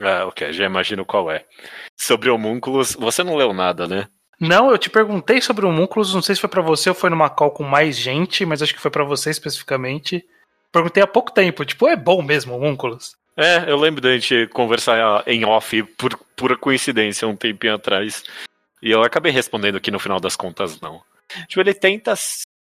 Ah, ok, já imagino qual é. Sobre homúnculos, você não leu nada, né? Não, eu te perguntei sobre o Múnculos, não sei se foi pra você ou foi numa call com mais gente, mas acho que foi pra você especificamente. Perguntei há pouco tempo, tipo, é bom mesmo o Múnculos? É, eu lembro da gente conversar em off por pura coincidência um tempinho atrás. E eu acabei respondendo que no final das contas não. Tipo, ele tenta.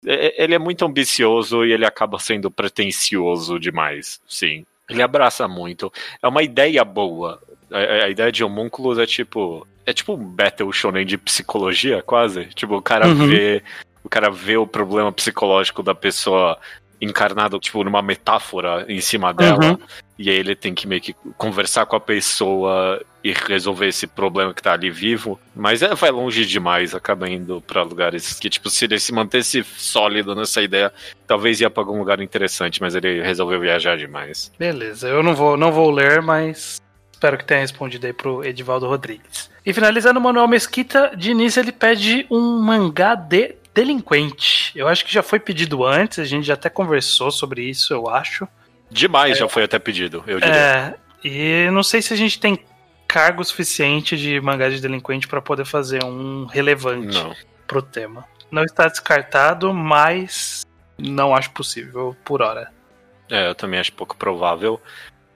S- é- Ele é muito ambicioso e ele acaba sendo pretencioso demais, sim. Ele abraça muito. É uma ideia boa. A, a ideia de homúnculos é tipo. É tipo um battle shonen de psicologia, quase. Tipo, o cara Uhum. vê. O cara vê o problema psicológico da pessoa encarnado, tipo, numa metáfora em cima dela. Uhum. E aí ele tem que meio que conversar com a pessoa e resolver esse problema que tá ali vivo. Mas é, vai longe demais, acaba indo pra lugares que, tipo, se ele se mantesse sólido nessa ideia, talvez ia pra algum lugar interessante, mas ele resolveu viajar demais. Beleza, eu não vou, não vou ler, mas espero que tenha respondido aí pro Edivaldo Rodrigues. E finalizando, o Manuel Mesquita, de início ele pede um mangá de delinquente. Eu acho que já foi pedido antes, a gente já até conversou sobre isso, eu acho. Demais já foi até pedido, eu diria. É, e não sei se a gente tem cargo suficiente de mangá de delinquente para poder fazer um relevante Não. pro tema. Não está descartado, mas não acho possível por hora. É, eu também acho pouco provável.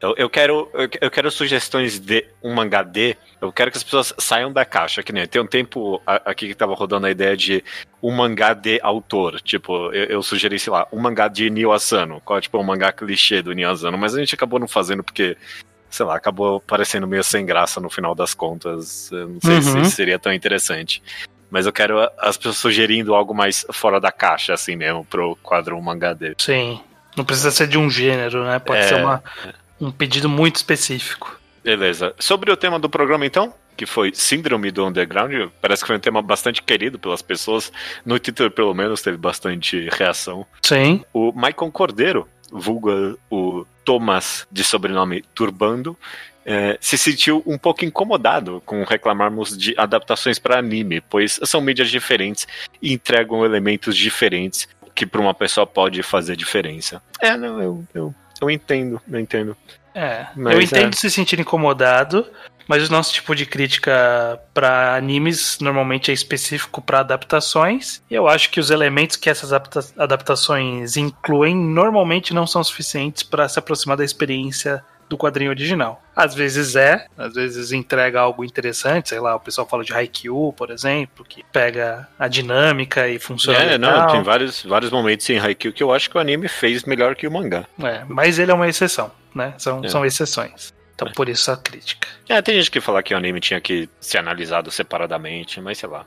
Eu, eu quero, eu, eu quero sugestões de um mangá D. Eu quero que as pessoas saiam da caixa, que nem tem um tempo aqui que tava rodando a ideia de um mangá de autor. Tipo, eu, eu sugeri, sei lá, um mangá de Nio Asano. Qual é tipo um mangá clichê do Nio Asano, mas a gente acabou não fazendo porque, sei lá, acabou parecendo meio sem graça no final das contas. Eu não sei Uhum. se seria tão interessante. Mas eu quero as pessoas sugerindo algo mais fora da caixa, assim mesmo, pro quadro um mangá D. Sim. Não precisa ser de um gênero, né? Pode É. ser uma, um pedido muito específico. Beleza. Sobre o tema do programa, então, que foi Síndrome do Underground, parece que foi um tema bastante querido pelas pessoas. No Twitter, pelo menos, teve bastante reação. Sim. O Maicon Cordeiro, vulga o Thomas de sobrenome Turbando, eh, se sentiu um pouco incomodado com reclamarmos de adaptações para anime, pois são mídias diferentes e entregam elementos diferentes que para uma pessoa pode fazer diferença. É, não, eu, eu, eu entendo, eu entendo. É. Mas eu entendo é. se sentir incomodado, mas o nosso tipo de crítica para animes normalmente é específico para adaptações. E eu acho que os elementos que essas adapta- adaptações incluem normalmente não são suficientes para se aproximar da experiência do quadrinho original. Às vezes é, às vezes entrega algo interessante, sei lá, o pessoal fala de Haikyuu, por exemplo, que pega a dinâmica e funciona É, não, tem vários, vários momentos em Haikyuu que eu acho que o anime fez melhor que o mangá. É, mas ele é uma exceção, né? São, É. são exceções. Então por isso a crítica. É, tem gente que fala que o anime tinha que ser analisado separadamente, mas sei lá.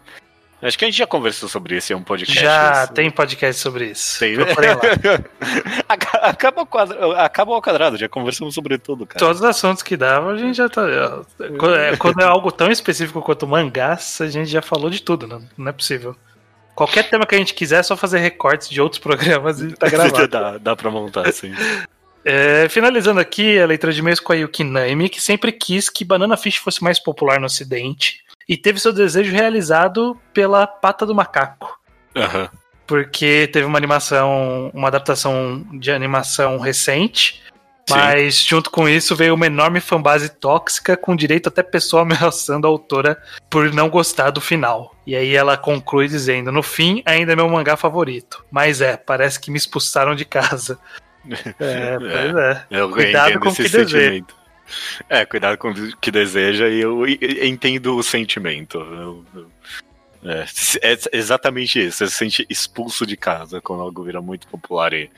Acho que a gente já conversou sobre isso em um podcast. Já isso. tem podcast sobre isso. Tem, né? Acaba, quadra- acaba ao quadrado, já conversamos sobre tudo, cara. Todos os assuntos que dava, a gente já tá. Quando é, quando é algo tão específico quanto mangás, a gente já falou de tudo, não, não é possível. Qualquer tema que a gente quiser, é só fazer recortes de outros programas e tá gravado. dá, dá pra montar, assim. É, finalizando aqui a leitura de e-mails com a Yuki Naime, que sempre quis que Banana Fish fosse mais popular no ocidente e teve seu desejo realizado pela Pata do Macaco. Aham. porque teve uma animação, uma adaptação de animação recente, Sim. mas junto com isso veio uma enorme fanbase tóxica com direito até pessoa ameaçando a autora por não gostar do final. E aí ela conclui dizendo: "No fim, ainda é meu mangá favorito, mas é, parece que me expulsaram de casa." É, pois é. Eu Cuidado com o que deseja. sentimento. É, cuidado com o que deseja e eu entendo o sentimento. Eu- eu- É, é exatamente isso. Você se sente expulso de casa quando algo vira muito popular e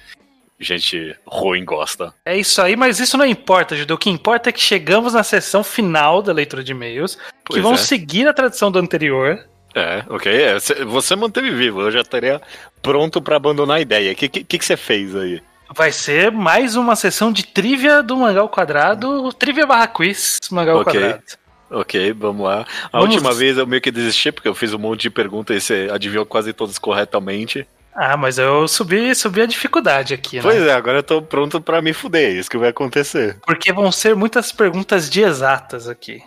gente ruim gosta. É isso aí, mas isso não importa, Judeu. O que importa é que chegamos na sessão final da leitura de e-mails, que vão é. seguir a tradição do anterior. É, ok. é, cê- você manteve vivo. Eu já estaria pronto pra abandonar a ideia. O que, que, que você fez aí? Vai ser mais uma sessão de trivia do Mangal Quadrado, trivia barra quiz Mangal Ok. Quadrado. Ok, vamos lá. A Vamos- última vez eu meio que desisti, porque eu fiz um monte de perguntas e você adivinhou quase todas corretamente. Ah, mas eu subi, subi a dificuldade aqui, né? Pois é, agora eu tô pronto pra me fuder. É isso que vai acontecer. Porque vão ser muitas perguntas de exatas aqui.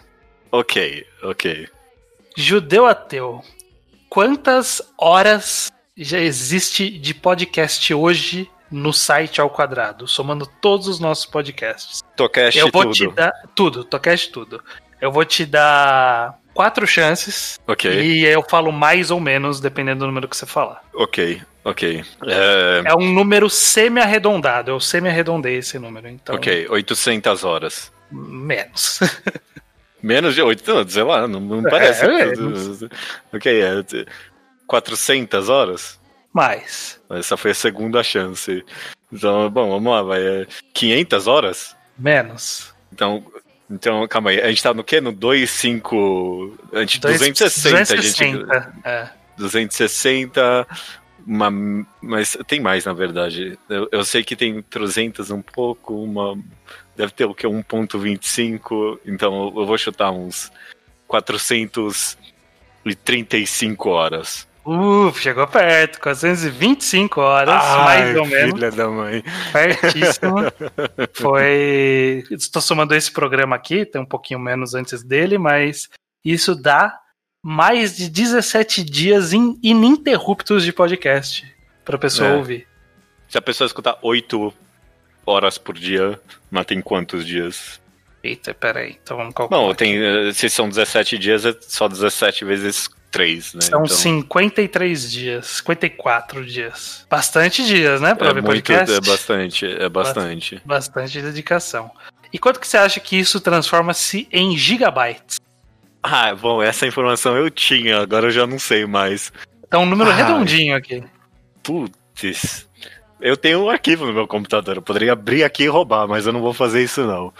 Ok, ok. Judeu ateu, quantas horas já existe de podcast hoje no site ao quadrado, somando todos os nossos podcasts? Tocast eu vou tudo. te dar tudo, tocast tudo. Eu vou te dar quatro chances Ok, e eu falo mais ou menos dependendo do número que você falar. ok, ok. É, É um número semi-arredondado, eu semi-arredondei esse número, então Ok, 800 horas. menos. Menos de 800, sei lá, não, não parece. é, ok, é 400 horas? Mais. Essa foi a segunda chance. Então, bom, vamos lá, vai. é 500 horas? Menos. Então, então, calma aí. A gente tá no quê? No 2, 5. A gente, Dois- 260, a gente. 260, é. 260. Uma, mas tem mais, na verdade. Eu, eu sei que tem 300 um pouco, uma. Deve ter o que? 1,25. Então eu vou chutar uns 435 horas. Uh, chegou perto, 425 horas, mais ou menos. Filha da mãe. Pertíssimo. Foi. Estou somando esse programa aqui, tem um pouquinho menos antes dele, mas isso dá mais de 17 dias in- ininterruptos de podcast pra pessoa É. ouvir. Se a pessoa escutar 8 horas por dia, mas tem quantos dias? Eita, peraí, então vamos calcular. Não, tem. eh, Se são 17 dias, é só 17 vezes 3, né? São então, 53 dias, 54 dias. Bastante dias, né, pra é ouvir muito, podcast? é bastante, é bastante. Bastante dedicação. E quanto que você acha que isso transforma-se em gigabytes? Ah, bom, essa informação eu tinha, agora eu já não sei mais. Então, um número Ai. redondinho aqui. Putz. Eu tenho um arquivo no meu computador, eu poderia abrir aqui e roubar, mas eu não vou fazer isso não.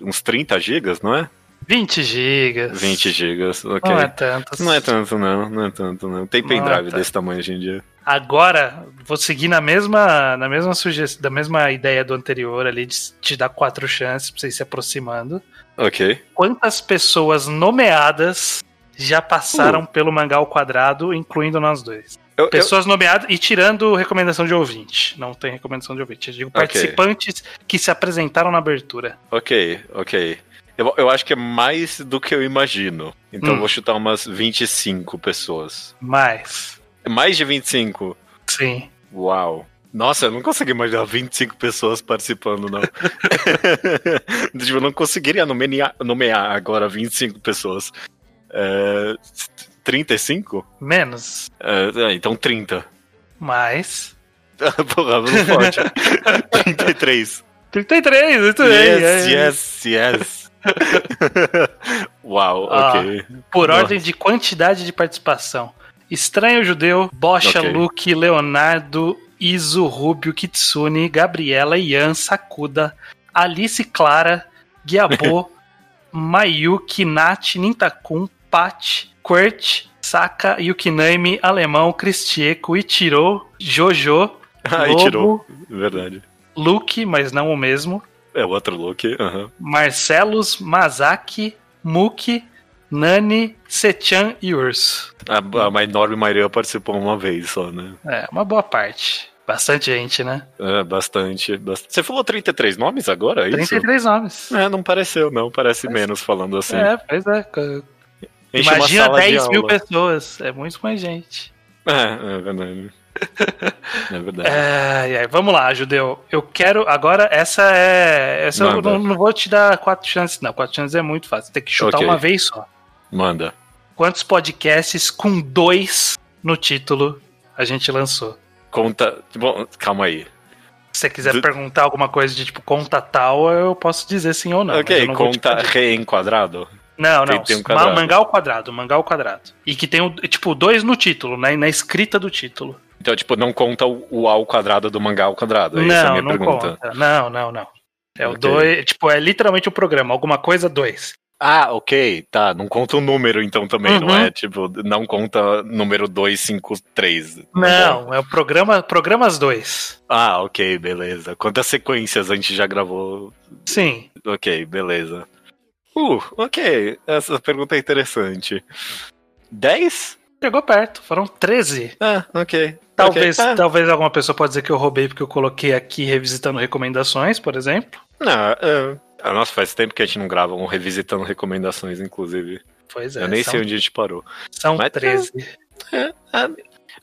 Uns 30 gigas, não é? 20 gigas. 20 gigas, ok. Não é tanto. Não é tanto não, não é tanto não. Tem Não pendrive é tanto. desse tamanho hoje em dia. Agora, vou seguir na mesma, na mesma sugestão, da mesma ideia do anterior ali, de te dar quatro chances pra você ir se aproximando. Ok. Quantas pessoas nomeadas já passaram pelo Mangá ao Quadrado, incluindo nós dois? Eu, eu, Pessoas nomeadas e tirando recomendação de ouvinte. Não tem recomendação de ouvinte. Eu digo Ok. participantes que se apresentaram na abertura. ok, ok. Eu, eu acho que é mais do que eu imagino. Então Hum. eu vou chutar umas 25 pessoas. Mais. Mais de 25. Sim. Uau. Nossa, eu não consegui imaginar 25 pessoas participando, não. tipo, eu não conseguiria nomear, nomear agora 25 pessoas. É, 35? Menos. É, é, então 30. Mais. Porra, não pode. 33. 33, muito bem. Yes, é. yes, yes. Uau, Ah. ok. Por Nossa. ordem de quantidade de participação. Estranho Judeu, Bocha, Ok. Luke, Leonardo, Iso, Rubio, Kitsune, Gabriela, Ian, Sakuda, Alice Clara, Guiabô, Mayuki, Nath, Nintakun, Pat, Kurt, Saka, Yukinami, Alemão, Cristieco, Ichiro, Jojo, Aí Lobo, tirou. Verdade. Luke, mas não o mesmo, É o outro look. aham. Marcelos, Mazaki, Muki, Nani, Sechan e Urso. A, a enorme maioria participou uma vez só, né? É, uma boa parte. Bastante gente, né? É, bastante, bastante. Você falou 33 nomes agora? É isso? 33 nomes. É, não pareceu, não. Parece menos falando assim. É, pois é. Enche Imagina sala de 10 mil pessoas. É muito mais gente. É, é verdade. É verdade. É, aí, vamos lá, Judeu. Eu quero. Agora, essa é. Essa eu Manda. não, não vou te dar quatro chances, não. Quatro chances é muito fácil. Tem que chutar Ok. uma vez só. Manda. Quantos podcasts com dois no título a gente lançou? Conta. Bom, calma aí. Se você quiser Do- perguntar alguma coisa de tipo conta tal, eu posso dizer sim ou não. eu ok, não conta reenquadrado. Não, Tem- não. tem um Ma- quadrado. mangá ao quadrado, mangá ao quadrado. E que tem, o, tipo, dois no título, né? Na escrita do título. Então, tipo, não conta o, o A ao quadrado do mangá ao quadrado. Essa é a não, minha não pergunta. conta. Não, não, não. É o Ok. dois. Tipo, é literalmente o programa. Alguma coisa, dois. Ah, ok, tá. Não conta o número, então, também, não Uhum. é? Tipo, não conta número 253. Tá bom. Não, é o programa. Programas dois. Ah, ok, beleza. Quantas sequências a gente já gravou? Sim. Ok, beleza. Uh, ok. Essa pergunta é interessante. 10? Chegou perto. Foram 13. Ah, ok. Talvez, Ok. Ah, talvez alguma pessoa pode dizer que eu roubei porque eu coloquei aqui revisitando recomendações, por exemplo. Não, é... ah, nossa, faz tempo que a gente não grava um revisitando recomendações, inclusive. Pois é. Eu nem são, sei onde a gente parou. São Mas- 13. Ah,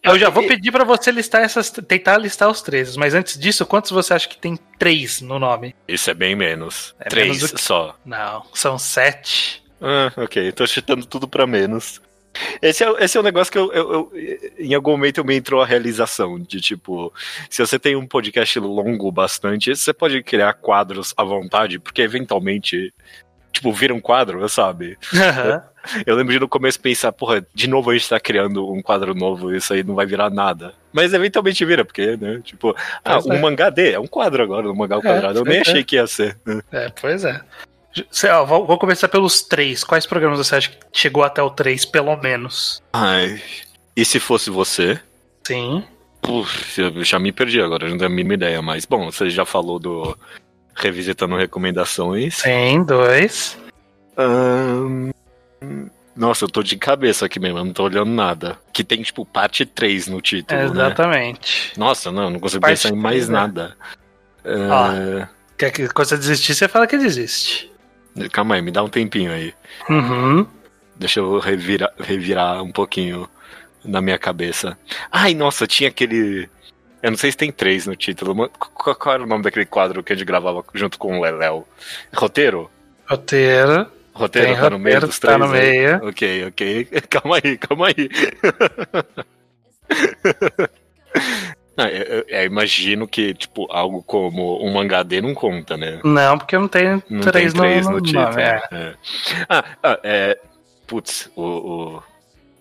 Eu já vou pedir pra você listar essas. Tentar listar os 13. Mas antes disso, quantos você acha que tem 3 no nome? Isso é bem menos. É Três menos que- só. Não, são 7. Ah, ok. Tô chutando tudo pra menos. Esse é, esse é um negócio que eu, eu- eu- Em algum momento eu me entrou a realização de tipo, se você tem um podcast longo bastante, você pode criar quadros à vontade, porque eventualmente. Tipo, vira um quadro, sabe? Eu lembro de no começo pensar, porra, de novo a gente tá criando um quadro novo, isso aí não vai virar nada. Mas eventualmente vira, porque, né? Tipo, ah, Pois um é. mangá D, é um quadro agora, um mangá ao É, quadrado. Eu nem é. achei que ia ser. É, pois é. Ó, vou, vou começar pelos 3. Quais programas você acha que chegou até o 3, pelo menos? Ai. E se fosse você? Sim. Puf, eu já me perdi agora, não tenho a mínima ideia, mas bom, você já falou do Revisitando Recomendações. Sim, dois. Ahn, Nossa, eu tô de cabeça aqui mesmo, eu não tô olhando nada. Que tem, tipo, parte 3 no título, né? Exatamente. Nossa, não, não consigo Parte pensar em mais três, né? nada. Ah, Quer que quando você desistir, você fala que desiste. Calma aí, me dá um tempinho aí. Uhum. Deixa eu revirar, revirar um pouquinho na minha cabeça. Ai, nossa, tinha aquele. Eu não sei se tem três no título. mas Qual, qual era o nome daquele quadro que a gente gravava junto com o Leléo? Roteiro? Roteiro. Roteiro Tem tá no meio roteiro, dos tá três? no aí? meio. Ok, ok. Calma aí, calma aí. Não, eu, eu- imagino que, tipo, algo como um mangá D não conta, né? Não, porque não tem Não três tem três no, no, título. nome. É. é. Ah, ah, é. Putz, o,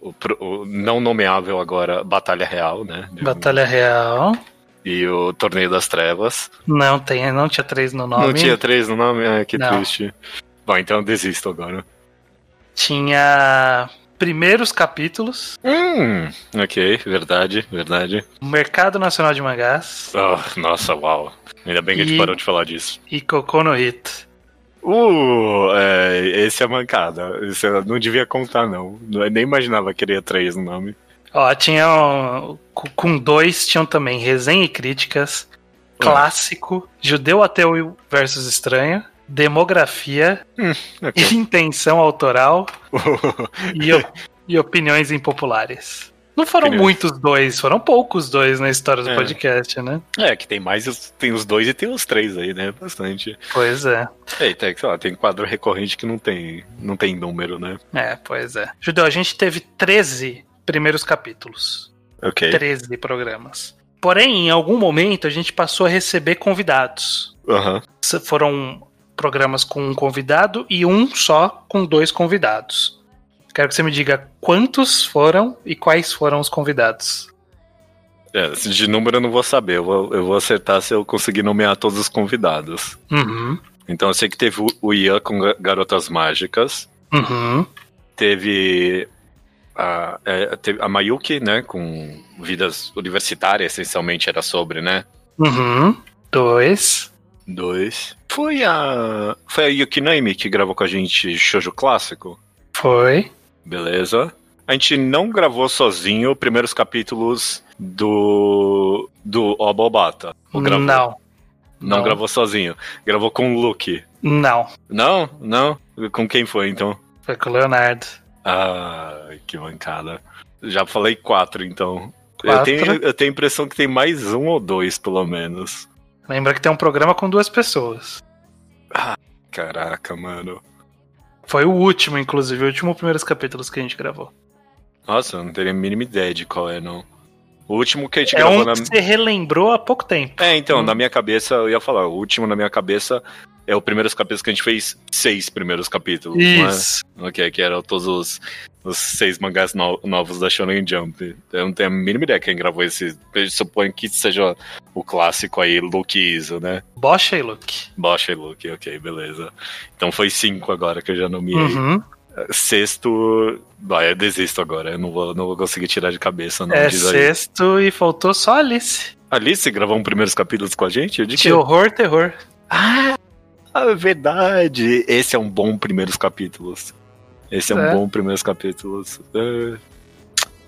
o, o o não nomeável agora, Batalha Real, né? Batalha Real. E o Torneio das Trevas. Não tem, não tinha três no nome. Não tinha três no nome? Ah, que Não. triste. Bom, então desisto agora. Tinha primeiros capítulos. Hum, ok, verdade, verdade. Mercado Nacional de Mangás. Oh, nossa, uau. Ainda bem que a gente E- parou de falar disso. E Cocô no Hit. Uh, é, esse é mancada. Isso eu não devia contar, não. Eu nem imaginava que três no nome. Ó, tinha. um, com- Com dois tinham também resenha e críticas. Clássico. Judeu Ateu versus Estranho. Demografia. Ok. Intenção autoral. e, e opiniões impopulares. Não foram Opiniões. muitos dois, foram poucos dois na história do É. podcast, né? É, que tem mais, tem os dois e tem os três aí, né? Bastante. Pois é. Eita, sei lá, tem quadro recorrente que não tem, não tem número, né? É, pois é. Judeu, a gente teve 13 primeiros capítulos. Ok. 13 programas. Porém, em algum momento, a gente passou a receber convidados. S- Foram programas com um convidado e um só com dois convidados. Quero que você me diga quantos foram e quais foram os convidados. É, de número eu não vou saber, eu vou, eu vou acertar se eu conseguir nomear todos os convidados. Uhum. Então eu sei que teve o- Ian com Ga- Garotas Mágicas, Uhum. teve a, é, a Mayuki, né, com vidas universitárias, essencialmente era sobre, né? Uhum. Dois. Dois. Foi a. Foi a Yuki Naimi que gravou com a gente Shoujo Clássico. Foi. Beleza. A gente não gravou sozinho primeiros capítulos do. do Obobata. Ou gravou? Não. Não, não. gravou sozinho. Gravou com o Luke. Não. Não? Não? Com quem foi então? Foi com o Leonardo. Ah, que mancada. Já falei quatro, então. Eu Quatro. tenho, eu tenho a impressão que tem mais um ou dois, pelo menos. Lembra que tem um programa com duas pessoas. Caraca, mano. Foi o último, inclusive, o último primeiros capítulos que a gente gravou. Nossa, eu não teria a mínima ideia de qual é, não. O último que a gente É gravou um na. que você relembrou há pouco tempo. É, então, Hum. na minha cabeça, eu ia falar, o último na minha cabeça é o primeiros capítulos que a gente fez seis primeiros capítulos. é? Isso. Ok, que eram todos os, os seis mangás no- novos da Shonen Jump. Eu não tenho a mínima ideia quem gravou esse. Eu suponho que seja o clássico aí, Luke Iso, né? Bocha e Luke. Bosch e Luke, ok, beleza. Então foi cinco agora que eu já nomeei. Uhum. Sexto. Vai, eu desisto agora. Eu não vou, não vou conseguir tirar de cabeça, não. É diz aí. sexto e faltou só Alice. Alice gravou um primeiros capítulos com a gente? De De que? horror, terror. Ah, é verdade. Esse é um bom primeiros capítulos. Esse é, um É. bom primeiros capítulos. É.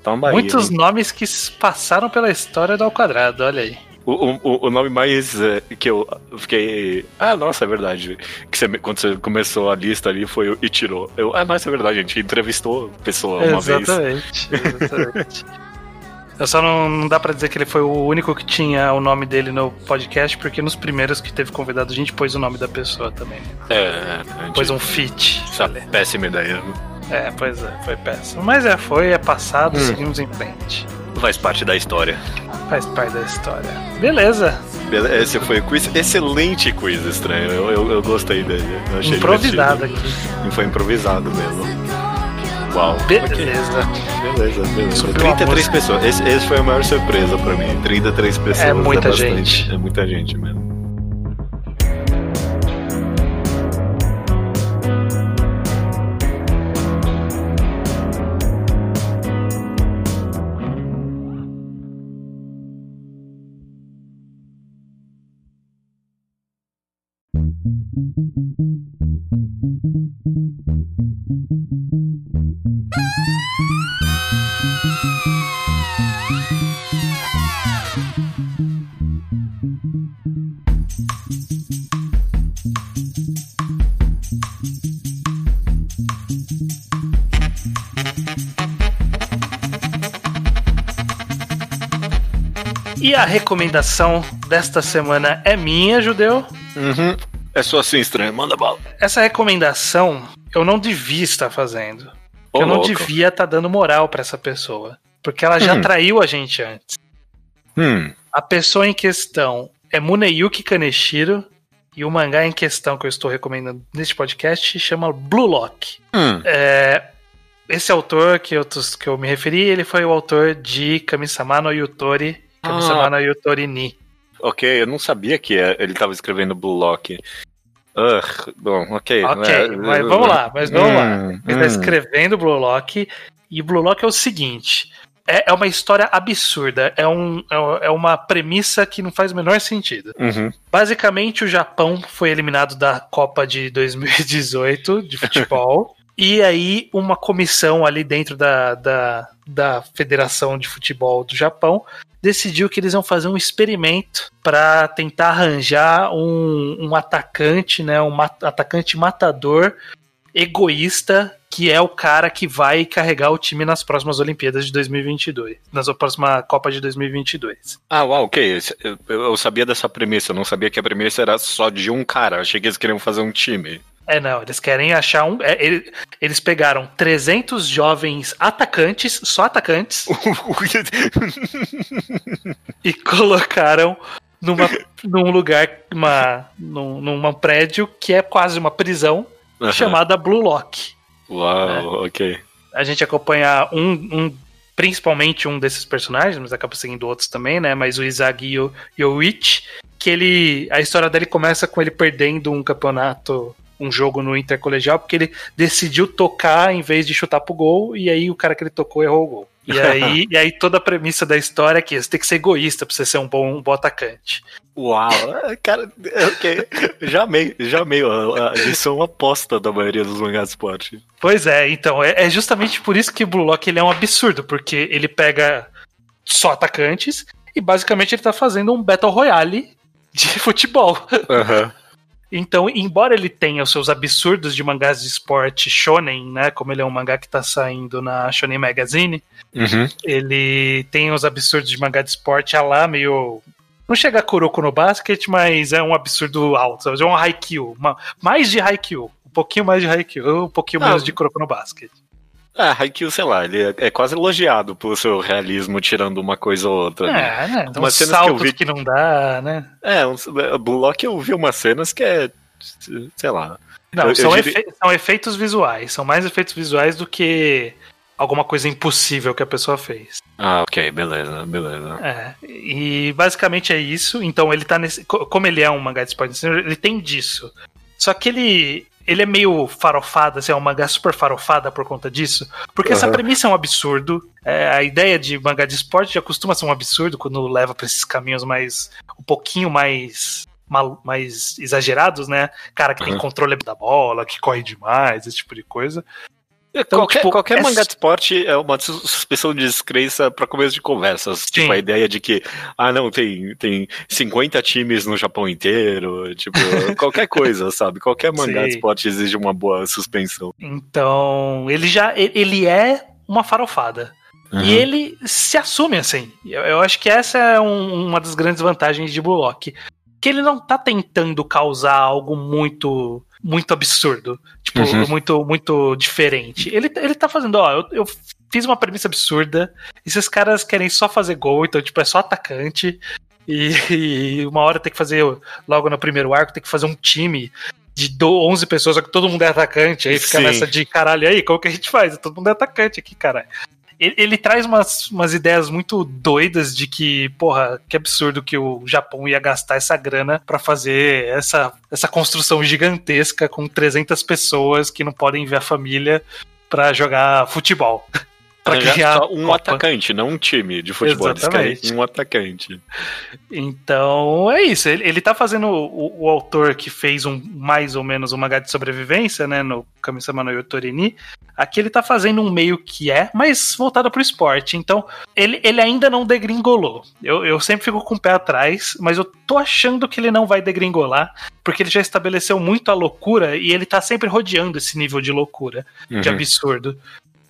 Aí. Muitos hein? nomes que passaram pela história do Ao Quadrado, olha aí. O, o, o nome mais é, que eu fiquei. Ah, nossa, é verdade. Que você, quando você começou a lista ali foi o Ichiro. Eu, ah, nossa, é verdade, a gente entrevistou a pessoa uma vez. exatamente, exatamente. Eu só não, não dá pra dizer que ele foi o único que tinha o nome dele no podcast, porque nos primeiros que teve convidado a gente pôs o nome da pessoa também. É, a gente, Pôs um feat. Essa ali. péssima ideia. É, pois é, foi péssimo. Mas é, foi, é passado, Hum. seguimos em frente. Faz parte da história. Faz parte da história. Beleza. Bele- Esse foi o quiz. Excelente quiz, estranho. Eu, eu, eu gostei dele. Eu achei Improvisado divertido. aqui. E foi improvisado mesmo. Uau. Beleza. Beleza, beleza. A 33 música. pessoas. Esse, esse foi a maior surpresa pra mim. 33 pessoas. É muita bastante. gente. É muita gente mesmo. A recomendação desta semana é minha, judeu. Uhum. É só assim, estranho. Manda bala. Essa recomendação eu não devia estar fazendo. Ô, eu não louco. devia estar dando moral pra essa pessoa. Porque ela já Hum. traiu a gente antes. Hum. A pessoa em questão é Muneyuki Kaneshiro. E o mangá em questão que eu estou recomendando neste podcast chama Blue Lock. Hum. É, esse autor que eu, que eu me referi, ele foi o autor de Kami-sama no Yutori. Kami-sama Ah. no Yutori Ni. Ok, eu não sabia que é- ele tava escrevendo Blue Lock. Ugh, bom, ok. Ok, É, mas vamos lá, mas vamos lá. hum, Ele tá hum. escrevendo Blue Lock. E Blue Lock é o seguinte: é, é uma história absurda. É, um, é uma premissa que não faz o menor sentido. Uhum. Basicamente, o Japão foi eliminado da Copa de 2018 de futebol. e aí, uma comissão ali dentro da, da, da Federação de Futebol do Japão decidiu que eles iam fazer um experimento para tentar arranjar um, um atacante, né, um ma- atacante matador egoísta que é o cara que vai carregar o time nas próximas Olimpíadas de 2022, nas próxima Copa de 2022. Ah, uau, ok. Eu, eu sabia dessa premissa, eu não sabia que a premissa era só de um cara. Eu achei que eles queriam fazer um time. É, não, eles querem achar um. é, ele- eles pegaram 300 jovens atacantes, só atacantes, e colocaram numa, num lugar, uma, num, num prédio que é quase uma prisão, Aham. chamada Blue Lock. Uau, ok. A gente acompanha um, um- principalmente um desses personagens, mas acaba seguindo outros também, né? Mas o Izagi Yo- Yoichi, que ele. A história dele começa com ele perdendo um campeonato, um jogo no intercolegial, porque ele decidiu tocar em vez de chutar pro gol, e aí o cara que ele tocou errou o gol. E aí, e aí toda a premissa da história é que você tem que ser egoísta pra você ser um bom, um bom atacante. Uau, é, cara, ok. Já amei, já amei. a- a- Isso é uma aposta da maioria dos mangás esporte. Pois é, então, é, é justamente por isso que o Blue Lock ele é um absurdo, porque ele pega só atacantes e basicamente ele tá fazendo um Battle Royale de futebol. Aham. Então, embora ele tenha os seus absurdos de mangás de esporte shonen, né, como ele é um mangá que tá saindo na Shonen Magazine, Uhum. ele tem os absurdos de mangá de esporte a lá meio não chega a Kuroko no basquete, mas é um absurdo alto, sabe? é um Haikyuu, uma, mais de Haikyuu, um pouquinho mais de Haikyuu, um pouquinho Ah, menos de Kuroko no basquete. Ah, Haikyuu, sei lá, ele é, é quase elogiado pelo seu realismo, tirando uma coisa ou outra. né? É, né? Tem Umas uns cenas que eu vi- que, não dá, né? É, um, Blue Lock eu vi umas cenas que é sei lá. Não, Eu- eu são, diria- efe- são efeitos visuais. São mais efeitos visuais do que alguma coisa impossível que a pessoa fez. Ah, ok, beleza, beleza. É, e basicamente é isso. Então ele tá nesse. co- Como ele é um mangá de esporte, ele tem disso. Só que ele. Ele é meio farofado, assim, é um mangá super farofada por conta disso. Porque essa Aham. premissa é um absurdo. É, a ideia de mangá de esporte já costuma ser um absurdo quando leva pra esses caminhos mais. um pouquinho mais. mal- mais exagerados, né? Cara que tem Aham. controle da bola, que corre demais, esse tipo de coisa. Então, qualquer tipo, qualquer é- mangá de esporte é uma sus- suspensão de descrença para começo de conversas. Tipo, a ideia de que, ah, não, tem, tem 50 times no Japão inteiro. Tipo, qualquer coisa, sabe? Qualquer mangá de Sim. esporte exige uma boa suspensão. Então, ele já. Ele é uma farofada. Uhum. E ele se assume assim. Eu, eu acho que essa é um- uma das grandes vantagens de Blue Lock. Que ele não tá tentando causar algo muito muito absurdo. Tipo, Uhum. muito muito diferente. Ele, ele tá fazendo, ó, eu, eu fiz uma premissa absurda. Esses caras querem só fazer gol, então, tipo, é só atacante. E, e uma hora tem que fazer, logo no primeiro arco, tem que fazer um time de do- 11 pessoas, só que todo mundo é atacante. Aí fica Sim. nessa de caralho, aí, como que a gente faz? Todo mundo é atacante aqui, caralho. Ele, ele traz umas, umas ideias muito doidas de que, porra, que absurdo que o Japão ia gastar essa grana pra fazer essa, essa construção gigantesca com 300 pessoas que não podem ver a família pra jogar futebol. Arranjar criar só um Copa. atacante, não um time de futebol. Exatamente. um atacante. Então é isso. Ele, ele tá fazendo o, o autor que fez um mais ou menos um mangá de sobrevivência, né? No Kami-sama no Yotorini. Aqui ele tá fazendo um meio que é, mas voltado pro esporte. Então, ele, ele ainda não degringolou. Eu, eu sempre fico com o pé atrás, mas eu tô achando que ele não vai degringolar, porque ele já estabeleceu muito a loucura e ele tá sempre rodeando esse nível de loucura, de Uhum. absurdo.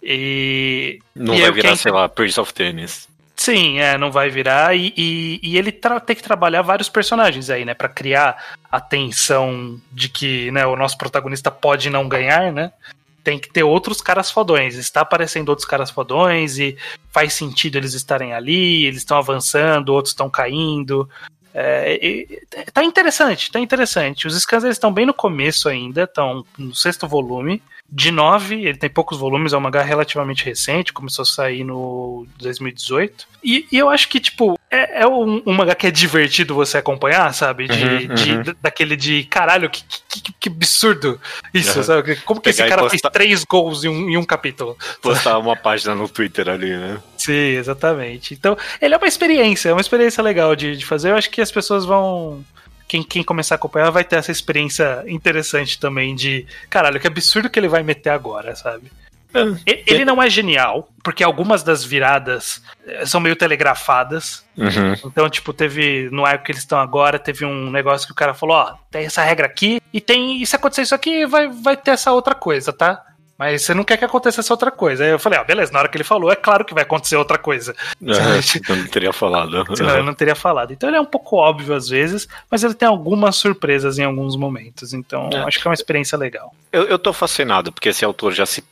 E Não E vai eu virar, sei lá, Prince of Tennis. Sim, é, não vai virar. E, e, e ele tem que trabalhar vários personagens aí, né? Pra criar a tensão de que né, o nosso protagonista pode não ganhar, né? Tem que ter outros caras fodões. Está aparecendo outros caras fodões e faz sentido eles estarem ali, eles estão avançando, outros estão caindo. É, e- tá interessante, tá interessante. Os scans eles estão bem no começo ainda, estão no sexto volume. De nove, ele tem poucos volumes, é um mangá relativamente recente, começou a sair no 2018. E, e eu acho que, tipo, é, é um, um mangá que é divertido você acompanhar, sabe? De, Uhum, de- uhum. da- daquele de caralho, que, que, que- absurdo isso, Uhum. sabe? Como que esse Pegar e cara postar- fez três gols em um, em um capítulo? Postar uma página no Twitter ali, né? Sim, exatamente. Então, ele é uma experiência, é uma experiência legal de, de fazer. Eu acho que as pessoas vão. Quem, quem começar a acompanhar vai ter essa experiência interessante também de. Caralho, que absurdo que ele vai meter agora, sabe? E- Ele não é genial, porque algumas das viradas eh, são meio telegrafadas. Uhum. Então, tipo, teve. No arco que eles estão agora, teve um negócio que o cara falou: ó, tem essa regra aqui, e tem. E se acontecer isso aqui, vai, vai ter essa outra coisa, tá? Mas você não quer que aconteça essa outra coisa. Aí eu falei, ah, beleza, na hora que ele falou, é claro que vai acontecer outra coisa. Eu não teria falado. Senão eu não teria falado. Então ele é um pouco óbvio às vezes, mas ele tem algumas surpresas em alguns momentos. Então É. acho que é uma experiência legal. Eu, eu tô fascinado, porque esse autor já se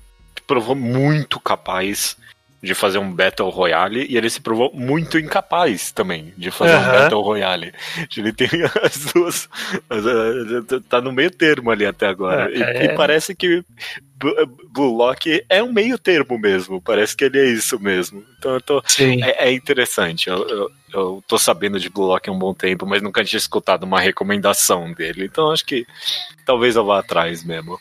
provou muito capaz de fazer um Battle Royale e ele se provou muito incapaz também de fazer um Aham. Battle Royale. Ele tem as duas. as- as- Tá no meio termo ali até agora. É, E, é. e parece que B- Blue Lock é um meio termo mesmo. Parece que ele é isso mesmo. Então eu tô, é, é interessante. Eu, eu, eu tô sabendo de Blue Lock há um bom tempo, mas nunca tinha escutado uma recomendação dele. Então acho que talvez eu vá atrás mesmo.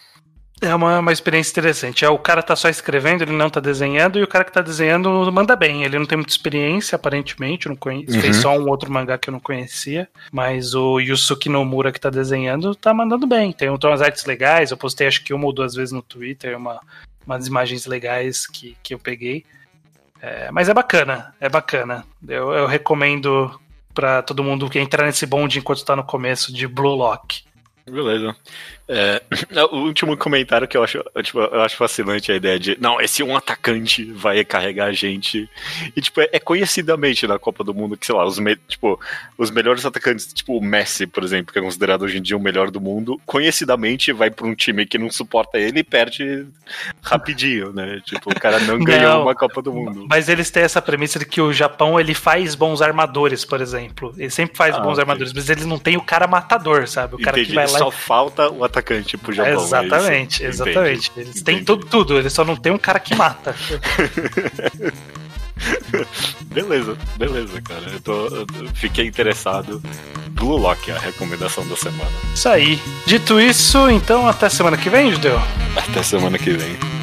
É uma, uma experiência interessante. É, o cara tá só escrevendo, ele não tá desenhando, e o cara que tá desenhando manda bem. Ele não tem muita experiência, aparentemente. Não conhe... Uhum. Fez só um outro mangá que eu não conhecia. Mas o Yusuke Nomura que tá desenhando tá mandando bem. Tem tem umas artes legais. Eu postei acho que uma ou duas vezes no Twitter, uma, umas imagens legais que, que eu peguei. É, mas é bacana, é bacana. Eu, eu recomendo pra todo mundo que entrar nesse bonde enquanto tá no começo de Blue Lock. Beleza. É, o último comentário que eu acho, eu, tipo, eu acho fascinante a ideia de, não, esse um atacante vai carregar a gente. E, tipo, é, é conhecidamente na Copa do Mundo que, sei lá, os, me- tipo, os melhores atacantes, tipo o Messi, por exemplo, que é considerado hoje em dia o melhor do mundo, conhecidamente vai pra um time que não suporta ele e perde rapidinho, né? Tipo, o cara não ganhou Não. uma Copa do Mundo. Mas eles têm essa premissa de que o Japão ele faz bons armadores, por exemplo. Ele sempre faz Ah, bons ok. armadores, mas eles não têm o cara matador, sabe? O cara Entendi. que vai lá Só falta o atacante pro Japão. é exatamente, Entendi, exatamente. Eles têm tudo, tudo, eles só não tem um cara que mata. Beleza, beleza, cara. Eu, tô, eu fiquei interessado. Blue Lock, a recomendação da semana. Isso aí. Dito isso, então até semana que vem, Judeu. Até semana que vem.